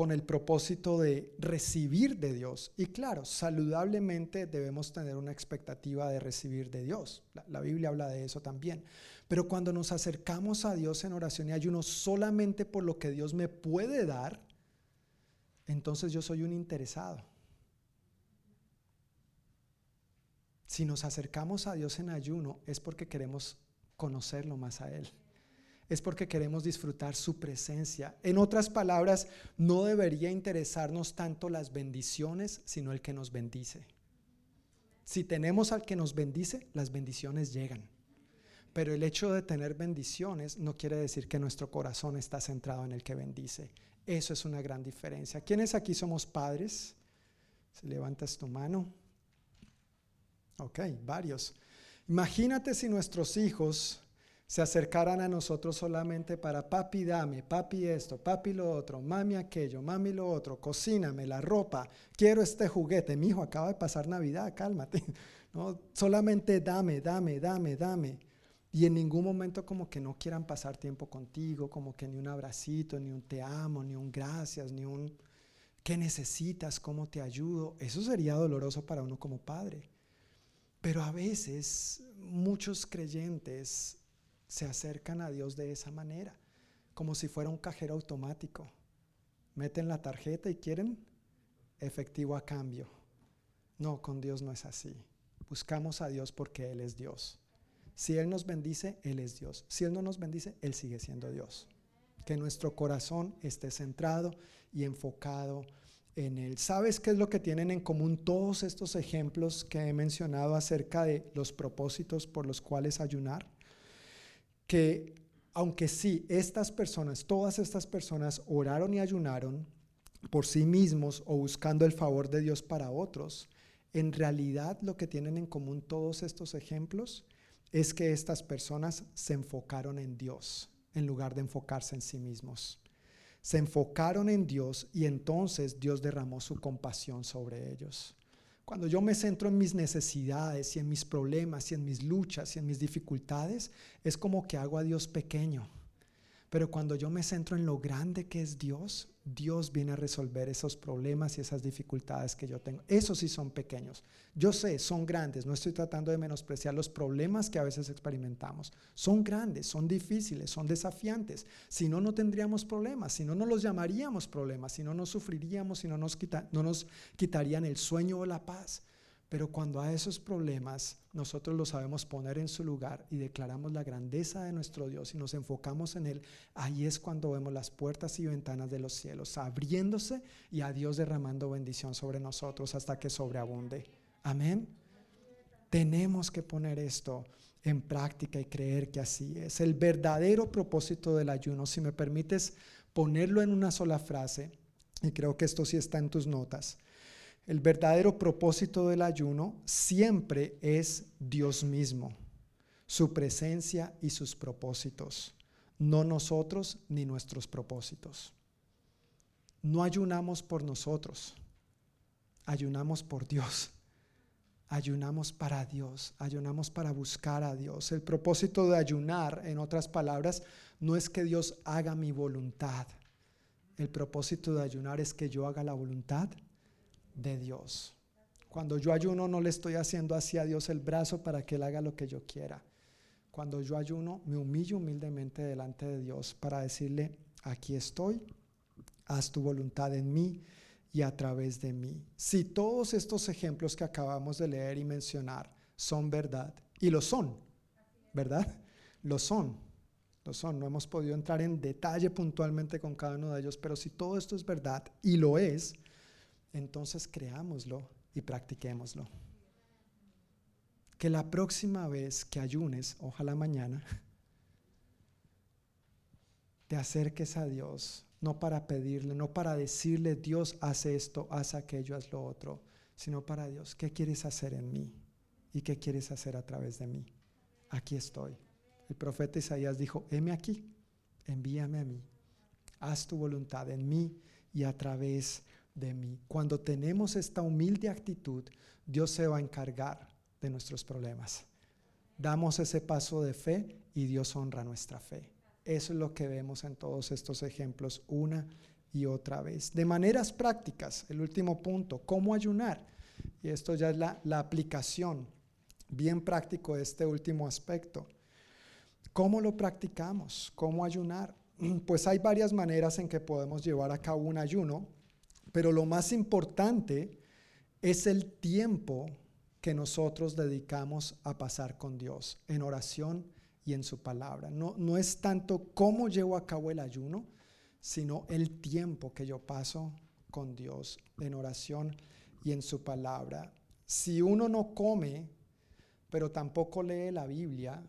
con el propósito de recibir de Dios. Y claro, saludablemente debemos tener una expectativa de recibir de Dios. La, Biblia habla de eso también. Pero cuando nos acercamos a Dios en oración y ayuno solamente por lo que Dios me puede dar, entonces yo soy un interesado. Si nos acercamos a Dios en ayuno es porque queremos conocerlo más a Él. Es porque queremos disfrutar su presencia. En otras palabras, no debería interesarnos tanto las bendiciones, sino el que nos bendice. Si tenemos al que nos bendice, las bendiciones llegan. Pero el hecho de tener bendiciones no quiere decir que nuestro corazón está centrado en el que bendice. Eso es una gran diferencia. ¿Quiénes aquí somos padres? Si levantas tu mano. Ok, varios. Imagínate si nuestros hijos se acercaran a nosotros solamente para papi dame, papi esto, papi lo otro, mami aquello, mami lo otro, cocíname la ropa, quiero este juguete, mi hijo acaba de pasar Navidad, cálmate. ¿no? Solamente dame, dame, dame, dame. Y en ningún momento como que no quieran pasar tiempo contigo, como que ni un abracito, ni un te amo, ni un gracias, ni un ¿qué necesitas? ¿Cómo te ayudo? Eso sería doloroso para uno como padre. Pero a veces muchos creyentes se acercan a Dios de esa manera, como si fuera un cajero automático. Meten la tarjeta y quieren efectivo a cambio. No, con Dios no es así. Buscamos a Dios porque Él es Dios. Si Él nos bendice, Él es Dios. Si Él no nos bendice, Él sigue siendo Dios. Que nuestro corazón esté centrado y enfocado en él. ¿Sabes qué es lo que tienen en común todos estos ejemplos que he mencionado acerca de los propósitos por los cuales ayunar? Que aunque sí, estas personas, todas estas personas oraron y ayunaron por sí mismos o buscando el favor de Dios para otros, en realidad lo que tienen en común todos estos ejemplos es que estas personas se enfocaron en Dios en lugar de enfocarse en sí mismos se enfocaron en Dios y entonces Dios derramó su compasión sobre ellos. Cuando yo me centro en mis necesidades y en mis problemas y en mis luchas y en mis dificultades, es como que hago a Dios pequeño. Pero cuando yo me centro en lo grande que es Dios, Dios viene a resolver esos problemas y esas dificultades que yo tengo. Esos sí son pequeños. Yo sé, son grandes. No estoy tratando de menospreciar los problemas que a veces experimentamos. Son grandes, son difíciles, son desafiantes. Si no, no tendríamos problemas. Si no, no los llamaríamos problemas. Si no, no sufriríamos. Si no, nos no nos quitarían el sueño o la paz. Pero cuando a esos problemas nosotros los sabemos poner en su lugar y declaramos la grandeza de nuestro Dios y nos enfocamos en Él, ahí es cuando vemos las puertas y ventanas de los cielos abriéndose y a Dios derramando bendición sobre nosotros hasta que sobreabunde. Amén. Tenemos que poner esto en práctica y creer que así es. El verdadero propósito del ayuno, si me permites ponerlo en una sola frase, y creo que esto sí está en tus notas el verdadero propósito del ayuno siempre es Dios mismo, su presencia y sus propósitos, no nosotros ni nuestros propósitos. No ayunamos por nosotros, ayunamos por Dios. Ayunamos para Dios, ayunamos para buscar a Dios. El propósito de ayunar, en otras palabras, no es que Dios haga mi voluntad. El propósito de ayunar es que yo haga la voluntad de Dios. Cuando yo ayuno no le estoy haciendo hacia Dios el brazo para que Él haga lo que yo quiera. Cuando yo ayuno me humillo humildemente delante de Dios para decirle, aquí estoy, haz tu voluntad en mí y a través de mí. Si todos estos ejemplos que acabamos de leer y mencionar son verdad, y lo son, ¿verdad? Lo son, lo son. No hemos podido entrar en detalle puntualmente con cada uno de ellos, pero si todo esto es verdad y lo es, entonces creámoslo y practiquémoslo. Que la próxima vez que ayunes, ojalá mañana, te acerques a Dios, no para pedirle, no para decirle, Dios, hace esto, haz aquello, haz lo otro, sino para Dios, ¿qué quieres hacer en mí? ¿Y qué quieres hacer a través de mí? Aquí estoy. El profeta Isaías dijo, heme aquí, envíame a mí, haz tu voluntad en mí y a través de mí. Cuando tenemos esta humilde actitud, Dios se va a encargar de nuestros problemas. Damos ese paso de fe y Dios honra nuestra fe. Eso es lo que vemos en todos estos ejemplos una y otra vez. De maneras prácticas, el último punto, ¿cómo ayunar? Y esto ya es la, la aplicación bien práctico de este último aspecto. ¿Cómo lo practicamos? ¿Cómo ayunar? Pues hay varias maneras en que podemos llevar a cabo un ayuno. Pero lo más importante es el tiempo que nosotros dedicamos a pasar con Dios en oración y en su palabra. No, no es tanto cómo llevo a cabo el ayuno, sino el tiempo que yo paso con Dios en oración y en su palabra. Si uno no come, pero tampoco lee la Biblia,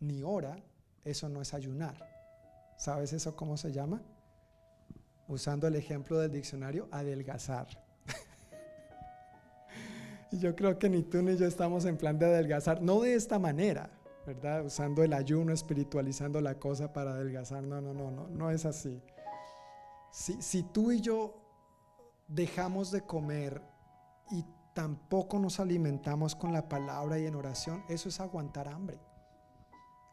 ni ora, eso no es ayunar. ¿Sabes eso cómo se llama? Usando el ejemplo del diccionario, adelgazar. yo creo que ni tú ni yo estamos en plan de adelgazar, no de esta manera, ¿verdad? Usando el ayuno, espiritualizando la cosa para adelgazar. No, no, no, no, no es así. Si, si tú y yo dejamos de comer y tampoco nos alimentamos con la palabra y en oración, eso es aguantar hambre.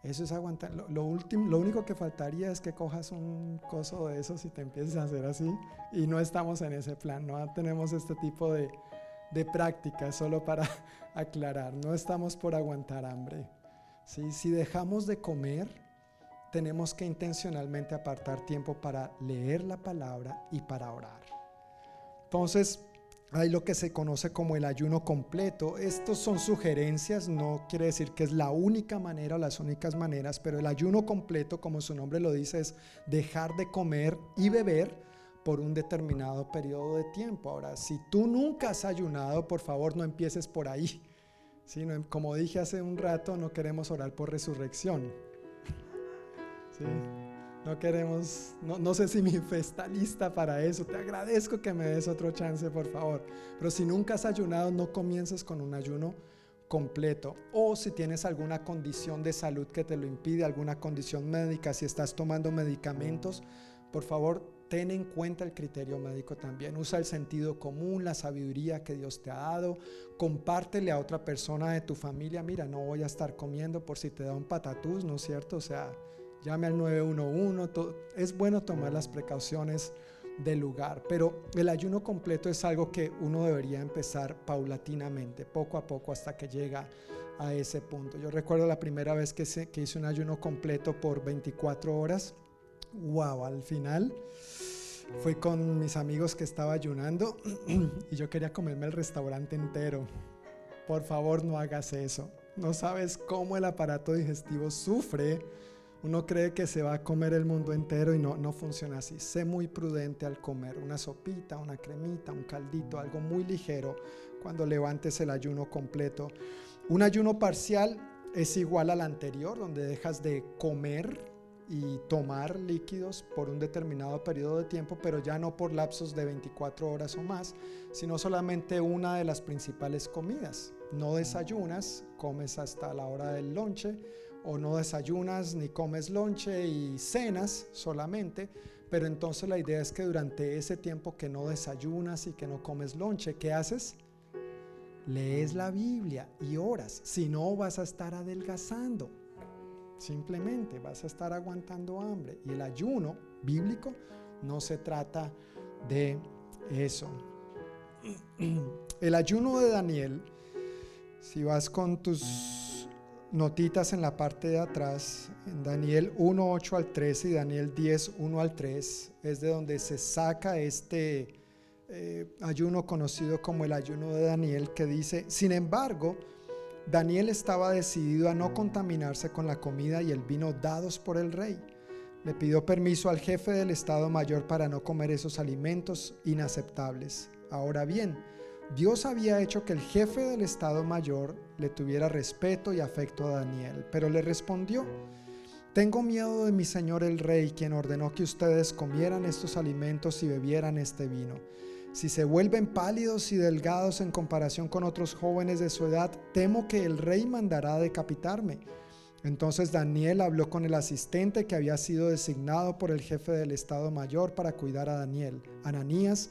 Eso es aguantar. Lo, último, lo único que faltaría es que cojas un coso de esos y te empieces a hacer así. Y no estamos en ese plan, no tenemos este tipo de, de práctica, solo para aclarar. No estamos por aguantar hambre. ¿sí? Si dejamos de comer, tenemos que intencionalmente apartar tiempo para leer la palabra y para orar. Entonces, hay lo que se conoce como el ayuno completo. Estos son sugerencias, no quiere decir que es la única manera o las únicas maneras, pero el ayuno completo, como su nombre lo dice, es dejar de comer y beber por un determinado periodo de tiempo. Ahora, si tú nunca has ayunado, por favor no empieces por ahí. ¿Sí? como dije hace un rato, no queremos orar por resurrección. ¿Sí? No queremos, no, sé si mi fe está lista para eso. Te agradezco que me des otro chance, por favor. Pero si nunca has ayunado, no comiences con un ayuno completo. O si tienes alguna condición de salud que te lo impide, alguna condición médica, si estás tomando medicamentos, por favor, ten en cuenta el criterio médico también. Usa el sentido común, la sabiduría que Dios te ha dado. Compártele a otra persona de tu familia, mira, no voy a estar comiendo por si te da un patatús, ¿no es cierto? O sea, llame al 911. Es bueno tomar las precauciones del lugar, pero el ayuno completo es algo que uno debería empezar paulatinamente, poco a poco, hasta que llega a ese punto. Yo recuerdo la primera vez que, que hice un ayuno completo por 24 horas. Wow, al final fui con mis amigos que estaba ayunando y yo quería comerme el restaurante entero. Por favor, no hagas eso. No sabes cómo el aparato digestivo sufre. Uno cree que se va a comer el mundo entero y no, no funciona así. Sé muy prudente al comer una sopita, una cremita, un caldito, algo muy ligero cuando levantes el ayuno completo. Un ayuno parcial es igual al anterior, donde dejas de comer y tomar líquidos por un determinado periodo de tiempo, pero ya no por lapsos de 24 horas o más, sino solamente una de las principales comidas. No desayunas, comes hasta la hora del lonche, o no desayunas ni comes lonche y cenas solamente, pero entonces la idea es que durante ese tiempo que no desayunas y que no comes lonche, ¿qué haces? lees la Biblia y oras, si no vas a estar adelgazando. Simplemente vas a estar aguantando hambre. Y el ayuno bíblico no se trata de eso. El ayuno de Daniel, si vas con tus notitas en la parte de atrás, en Daniel 1, 8 al 13 y Daniel 10, 1 al 3, es de donde se saca este eh, ayuno conocido como el ayuno de Daniel, que dice, sin embargo, Daniel estaba decidido a no contaminarse con la comida y el vino dados por el rey. Le pidió permiso al jefe del Estado Mayor para no comer esos alimentos inaceptables. Ahora bien, Dios había hecho que el jefe del Estado Mayor le tuviera respeto y afecto a Daniel, pero le respondió, tengo miedo de mi señor el rey, quien ordenó que ustedes comieran estos alimentos y bebieran este vino. Si se vuelven pálidos y delgados en comparación con otros jóvenes de su edad, temo que el rey mandará decapitarme. Entonces Daniel habló con el asistente que había sido designado por el jefe del Estado Mayor para cuidar a Daniel, Ananías,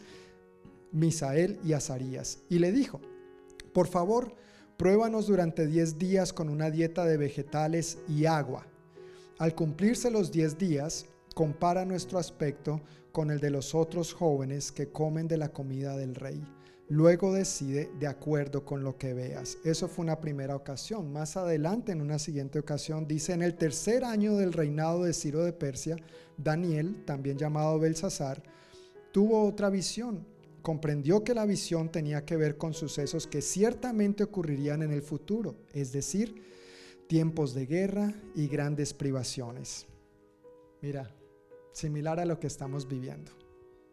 Misael y Azarías, y le dijo, por favor, pruébanos durante 10 días con una dieta de vegetales y agua. Al cumplirse los 10 días, compara nuestro aspecto con el de los otros jóvenes que comen de la comida del rey. Luego decide de acuerdo con lo que veas. Eso fue una primera ocasión. Más adelante, en una siguiente ocasión, dice, en el tercer año del reinado de Ciro de Persia, Daniel, también llamado Belsasar, tuvo otra visión. Comprendió que la visión tenía que ver con sucesos que ciertamente ocurrirían en el futuro, es decir, tiempos de guerra y grandes privaciones. Mira, similar a lo que estamos viviendo.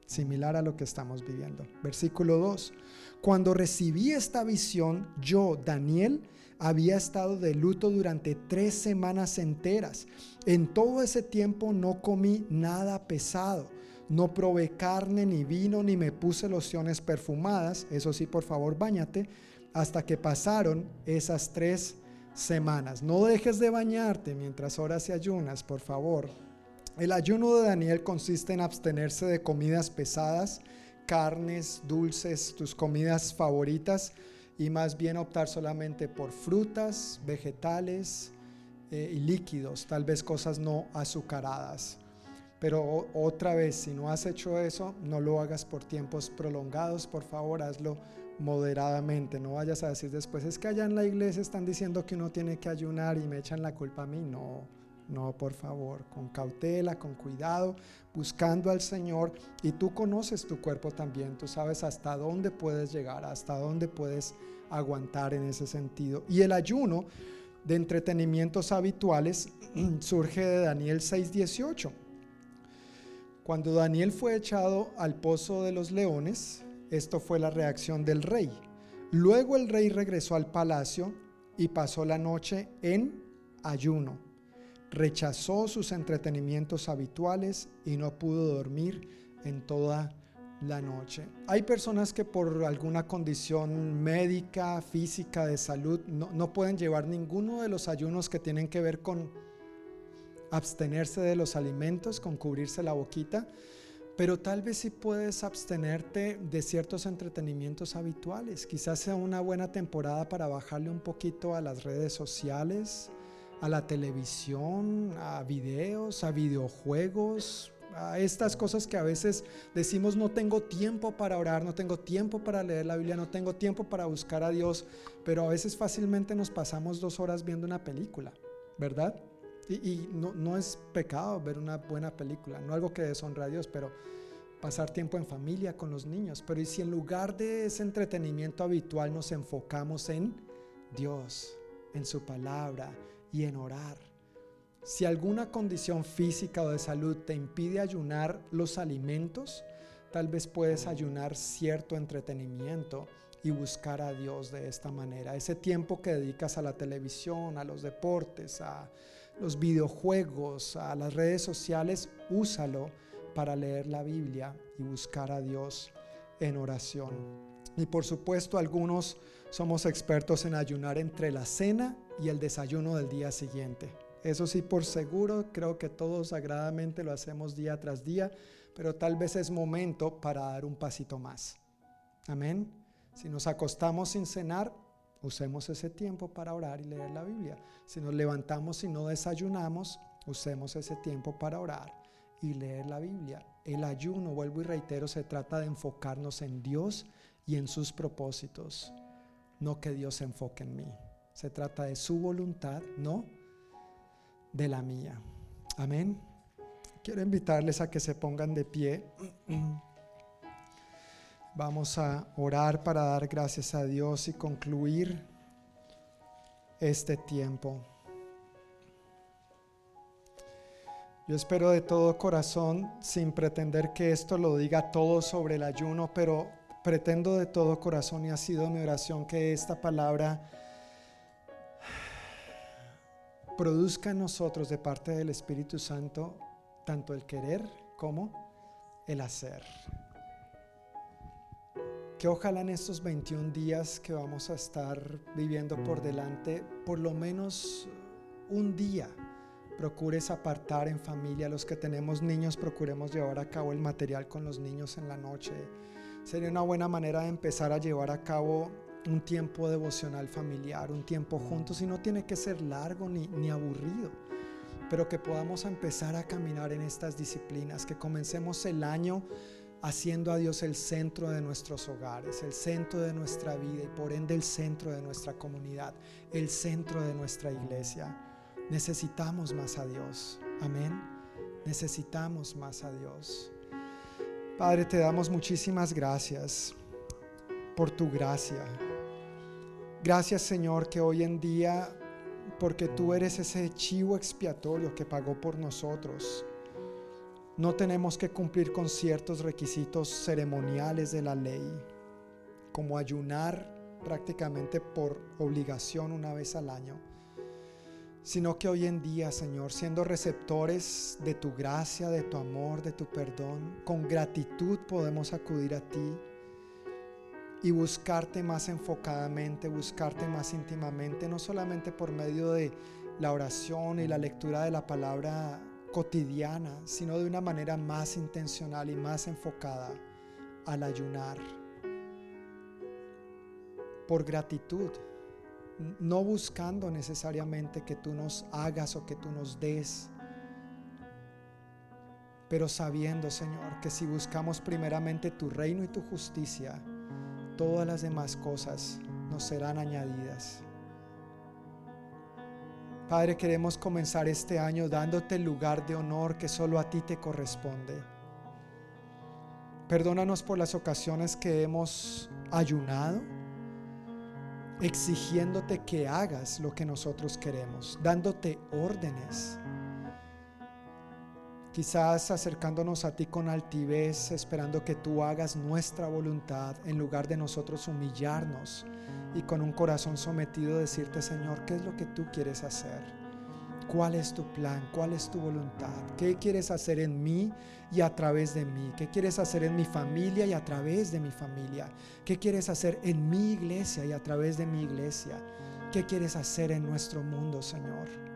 Similar a lo que estamos viviendo. Versículo 2. Cuando recibí esta visión, yo, Daniel, había estado de luto durante tres semanas enteras. En todo ese tiempo no comí nada pesado. No probé carne ni vino ni me puse lociones perfumadas. Eso sí, por favor, bañate. Hasta que pasaron esas tres semanas. No dejes de bañarte mientras oras y ayunas, por favor. El ayuno de Daniel consiste en abstenerse de comidas pesadas, carnes, dulces, tus comidas favoritas y más bien optar solamente por frutas, vegetales eh, y líquidos, tal vez cosas no azucaradas. Pero otra vez, si no has hecho eso, no lo hagas por tiempos prolongados, por favor, hazlo moderadamente. No vayas a decir después, es que allá en la iglesia están diciendo que uno tiene que ayunar y me echan la culpa a mí. No, no, por favor, con cautela, con cuidado, buscando al Señor. Y tú conoces tu cuerpo también, tú sabes hasta dónde puedes llegar, hasta dónde puedes aguantar en ese sentido. Y el ayuno de entretenimientos habituales surge de Daniel 6:18. Cuando Daniel fue echado al pozo de los leones, esto fue la reacción del rey. Luego el rey regresó al palacio y pasó la noche en ayuno rechazó sus entretenimientos habituales y no pudo dormir en toda la noche. Hay personas que por alguna condición médica, física, de salud, no, pueden llevar ninguno de los ayunos que tienen que ver con abstenerse de los alimentos, con cubrirse la boquita, pero tal vez sí puedes abstenerte de ciertos entretenimientos habituales. Quizás sea una buena temporada para bajarle un poquito a las redes sociales, a la televisión, a videos, a videojuegos, a estas cosas que a veces decimos no tengo tiempo para orar, no tengo tiempo para leer la Biblia, no tengo tiempo para buscar a Dios, pero a veces fácilmente nos pasamos dos horas viendo una película, ¿verdad? Y, no, no, es pecado ver una buena película, no algo que deshonra a Dios, pero pasar tiempo en familia con los niños. Pero ¿y si en lugar de ese entretenimiento habitual nos enfocamos en Dios, en su palabra y en orar? Si alguna condición física o de salud te impide ayunar los alimentos, tal vez puedes ayunar cierto entretenimiento y buscar a Dios de esta manera. Ese tiempo que dedicas a la televisión, a los deportes, a los videojuegos, a las redes sociales, úsalo para leer la Biblia y buscar a Dios en oración. Y por supuesto, algunos somos expertos en ayunar entre la cena y el desayuno del día siguiente. Eso sí, por seguro, creo que todos sagradamente lo hacemos día tras día, pero tal vez es momento para dar un pasito más. Amén. Si nos acostamos sin cenar, Usemos ese tiempo para orar y leer la Biblia. Si nos levantamos y no desayunamos, usemos ese tiempo para orar y leer la Biblia. El ayuno, vuelvo y reitero, se trata de enfocarnos en Dios y en sus propósitos, no que Dios se enfoque en mí. Se trata de su voluntad, no de la mía. Amén. Quiero invitarles a que se pongan de pie. Vamos a orar para dar gracias a Dios y concluir este tiempo. Yo espero de todo corazón, sin pretender que esto lo diga todo sobre el ayuno, pero pretendo de todo corazón y ha sido mi oración que esta palabra produzca en nosotros de parte del Espíritu Santo tanto el querer como el hacer que ojalá en estos 21 días que vamos a estar viviendo por delante, por lo menos un día, procures apartar en familia. Los que tenemos niños, procuremos llevar a cabo el material con los niños en la noche. Sería una buena manera de empezar a llevar a cabo un tiempo devocional familiar, un tiempo juntos, y no tiene que ser largo ni, ni aburrido, pero que podamos empezar a caminar en estas disciplinas, que comencemos el año haciendo a Dios el centro de nuestros hogares, el centro de nuestra vida y por ende el centro de nuestra comunidad, el centro de nuestra iglesia. Necesitamos más a Dios. Amén. Necesitamos más a Dios. Padre, te damos muchísimas gracias por tu gracia. Gracias Señor que hoy en día, porque tú eres ese chivo expiatorio que pagó por nosotros, no tenemos que cumplir con ciertos requisitos ceremoniales de la ley, como ayunar prácticamente por obligación una vez al año, sino que hoy en día, Señor, siendo receptores de tu gracia, de tu amor, de tu perdón, con gratitud podemos acudir a ti y buscarte más enfocadamente, buscarte más íntimamente, no solamente por medio de la oración y la lectura de la palabra cotidiana, sino de una manera más intencional y más enfocada al ayunar. Por gratitud, no buscando necesariamente que tú nos hagas o que tú nos des, pero sabiendo, Señor, que si buscamos primeramente tu reino y tu justicia, todas las demás cosas nos serán añadidas. Padre, queremos comenzar este año dándote el lugar de honor que solo a ti te corresponde. Perdónanos por las ocasiones que hemos ayunado, exigiéndote que hagas lo que nosotros queremos, dándote órdenes. Quizás acercándonos a ti con altivez, esperando que tú hagas nuestra voluntad en lugar de nosotros humillarnos y con un corazón sometido decirte, Señor, ¿qué es lo que tú quieres hacer? ¿Cuál es tu plan? ¿Cuál es tu voluntad? ¿Qué quieres hacer en mí y a través de mí? ¿Qué quieres hacer en mi familia y a través de mi familia? ¿Qué quieres hacer en mi iglesia y a través de mi iglesia? ¿Qué quieres hacer en nuestro mundo, Señor?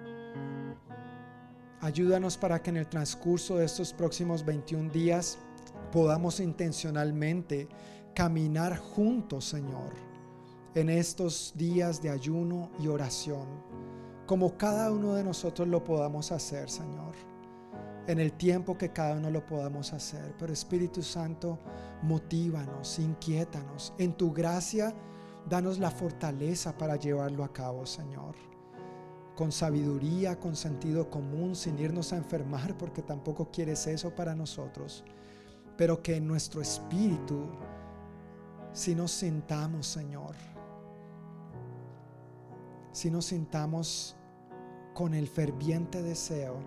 Ayúdanos para que en el transcurso de estos próximos 21 días podamos intencionalmente caminar juntos, Señor en estos días de ayuno y oración, como cada uno de nosotros lo podamos hacer, Señor. En el tiempo que cada uno lo podamos hacer. Pero Espíritu Santo, motívanos, inquiétanos. En tu gracia, danos la fortaleza para llevarlo a cabo, Señor. Con sabiduría, con sentido común, sin irnos a enfermar, porque tampoco quieres eso para nosotros. Pero que en nuestro espíritu, si nos sintamos, Señor, si nos sintamos con el ferviente deseo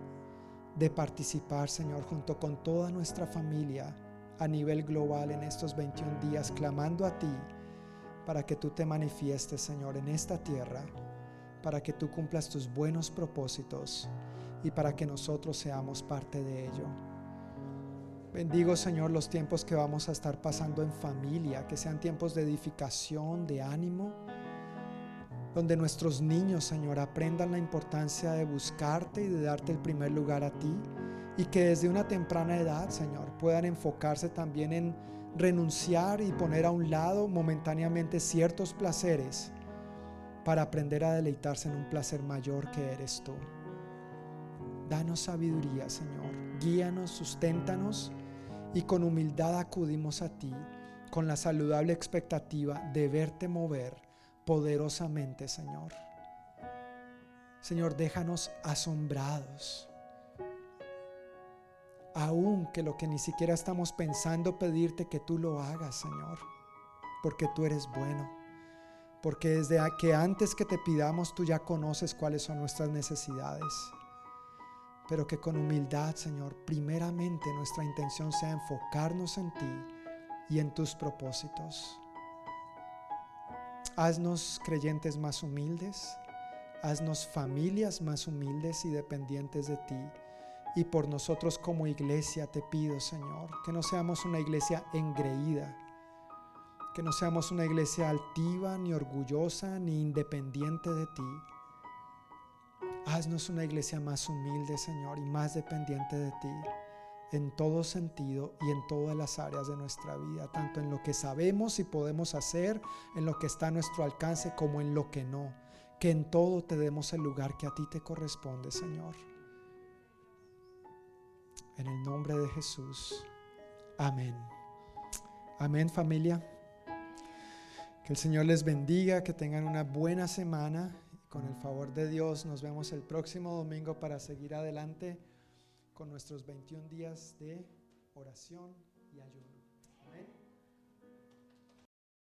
de participar, Señor, junto con toda nuestra familia a nivel global en estos 21 días, clamando a ti para que tú te manifiestes, Señor, en esta tierra, para que tú cumplas tus buenos propósitos y para que nosotros seamos parte de ello. Bendigo, Señor, los tiempos que vamos a estar pasando en familia, que sean tiempos de edificación, de ánimo donde nuestros niños, Señor, aprendan la importancia de buscarte y de darte el primer lugar a ti, y que desde una temprana edad, Señor, puedan enfocarse también en renunciar y poner a un lado momentáneamente ciertos placeres para aprender a deleitarse en un placer mayor que eres tú. Danos sabiduría, Señor. Guíanos, susténtanos y con humildad acudimos a ti con la saludable expectativa de verte mover poderosamente, Señor. Señor, déjanos asombrados. Aún que lo que ni siquiera estamos pensando pedirte que tú lo hagas, Señor. Porque tú eres bueno. Porque desde que antes que te pidamos tú ya conoces cuáles son nuestras necesidades. Pero que con humildad, Señor, primeramente nuestra intención sea enfocarnos en ti y en tus propósitos. Haznos creyentes más humildes, haznos familias más humildes y dependientes de ti. Y por nosotros como iglesia te pido, Señor, que no seamos una iglesia engreída, que no seamos una iglesia altiva, ni orgullosa, ni independiente de ti. Haznos una iglesia más humilde, Señor, y más dependiente de ti en todo sentido y en todas las áreas de nuestra vida, tanto en lo que sabemos y podemos hacer, en lo que está a nuestro alcance, como en lo que no. Que en todo te demos el lugar que a ti te corresponde, Señor. En el nombre de Jesús. Amén. Amén familia. Que el Señor les bendiga, que tengan una buena semana. Con el favor de Dios nos vemos el próximo domingo para seguir adelante con nuestros 21 días de oración y ayuno.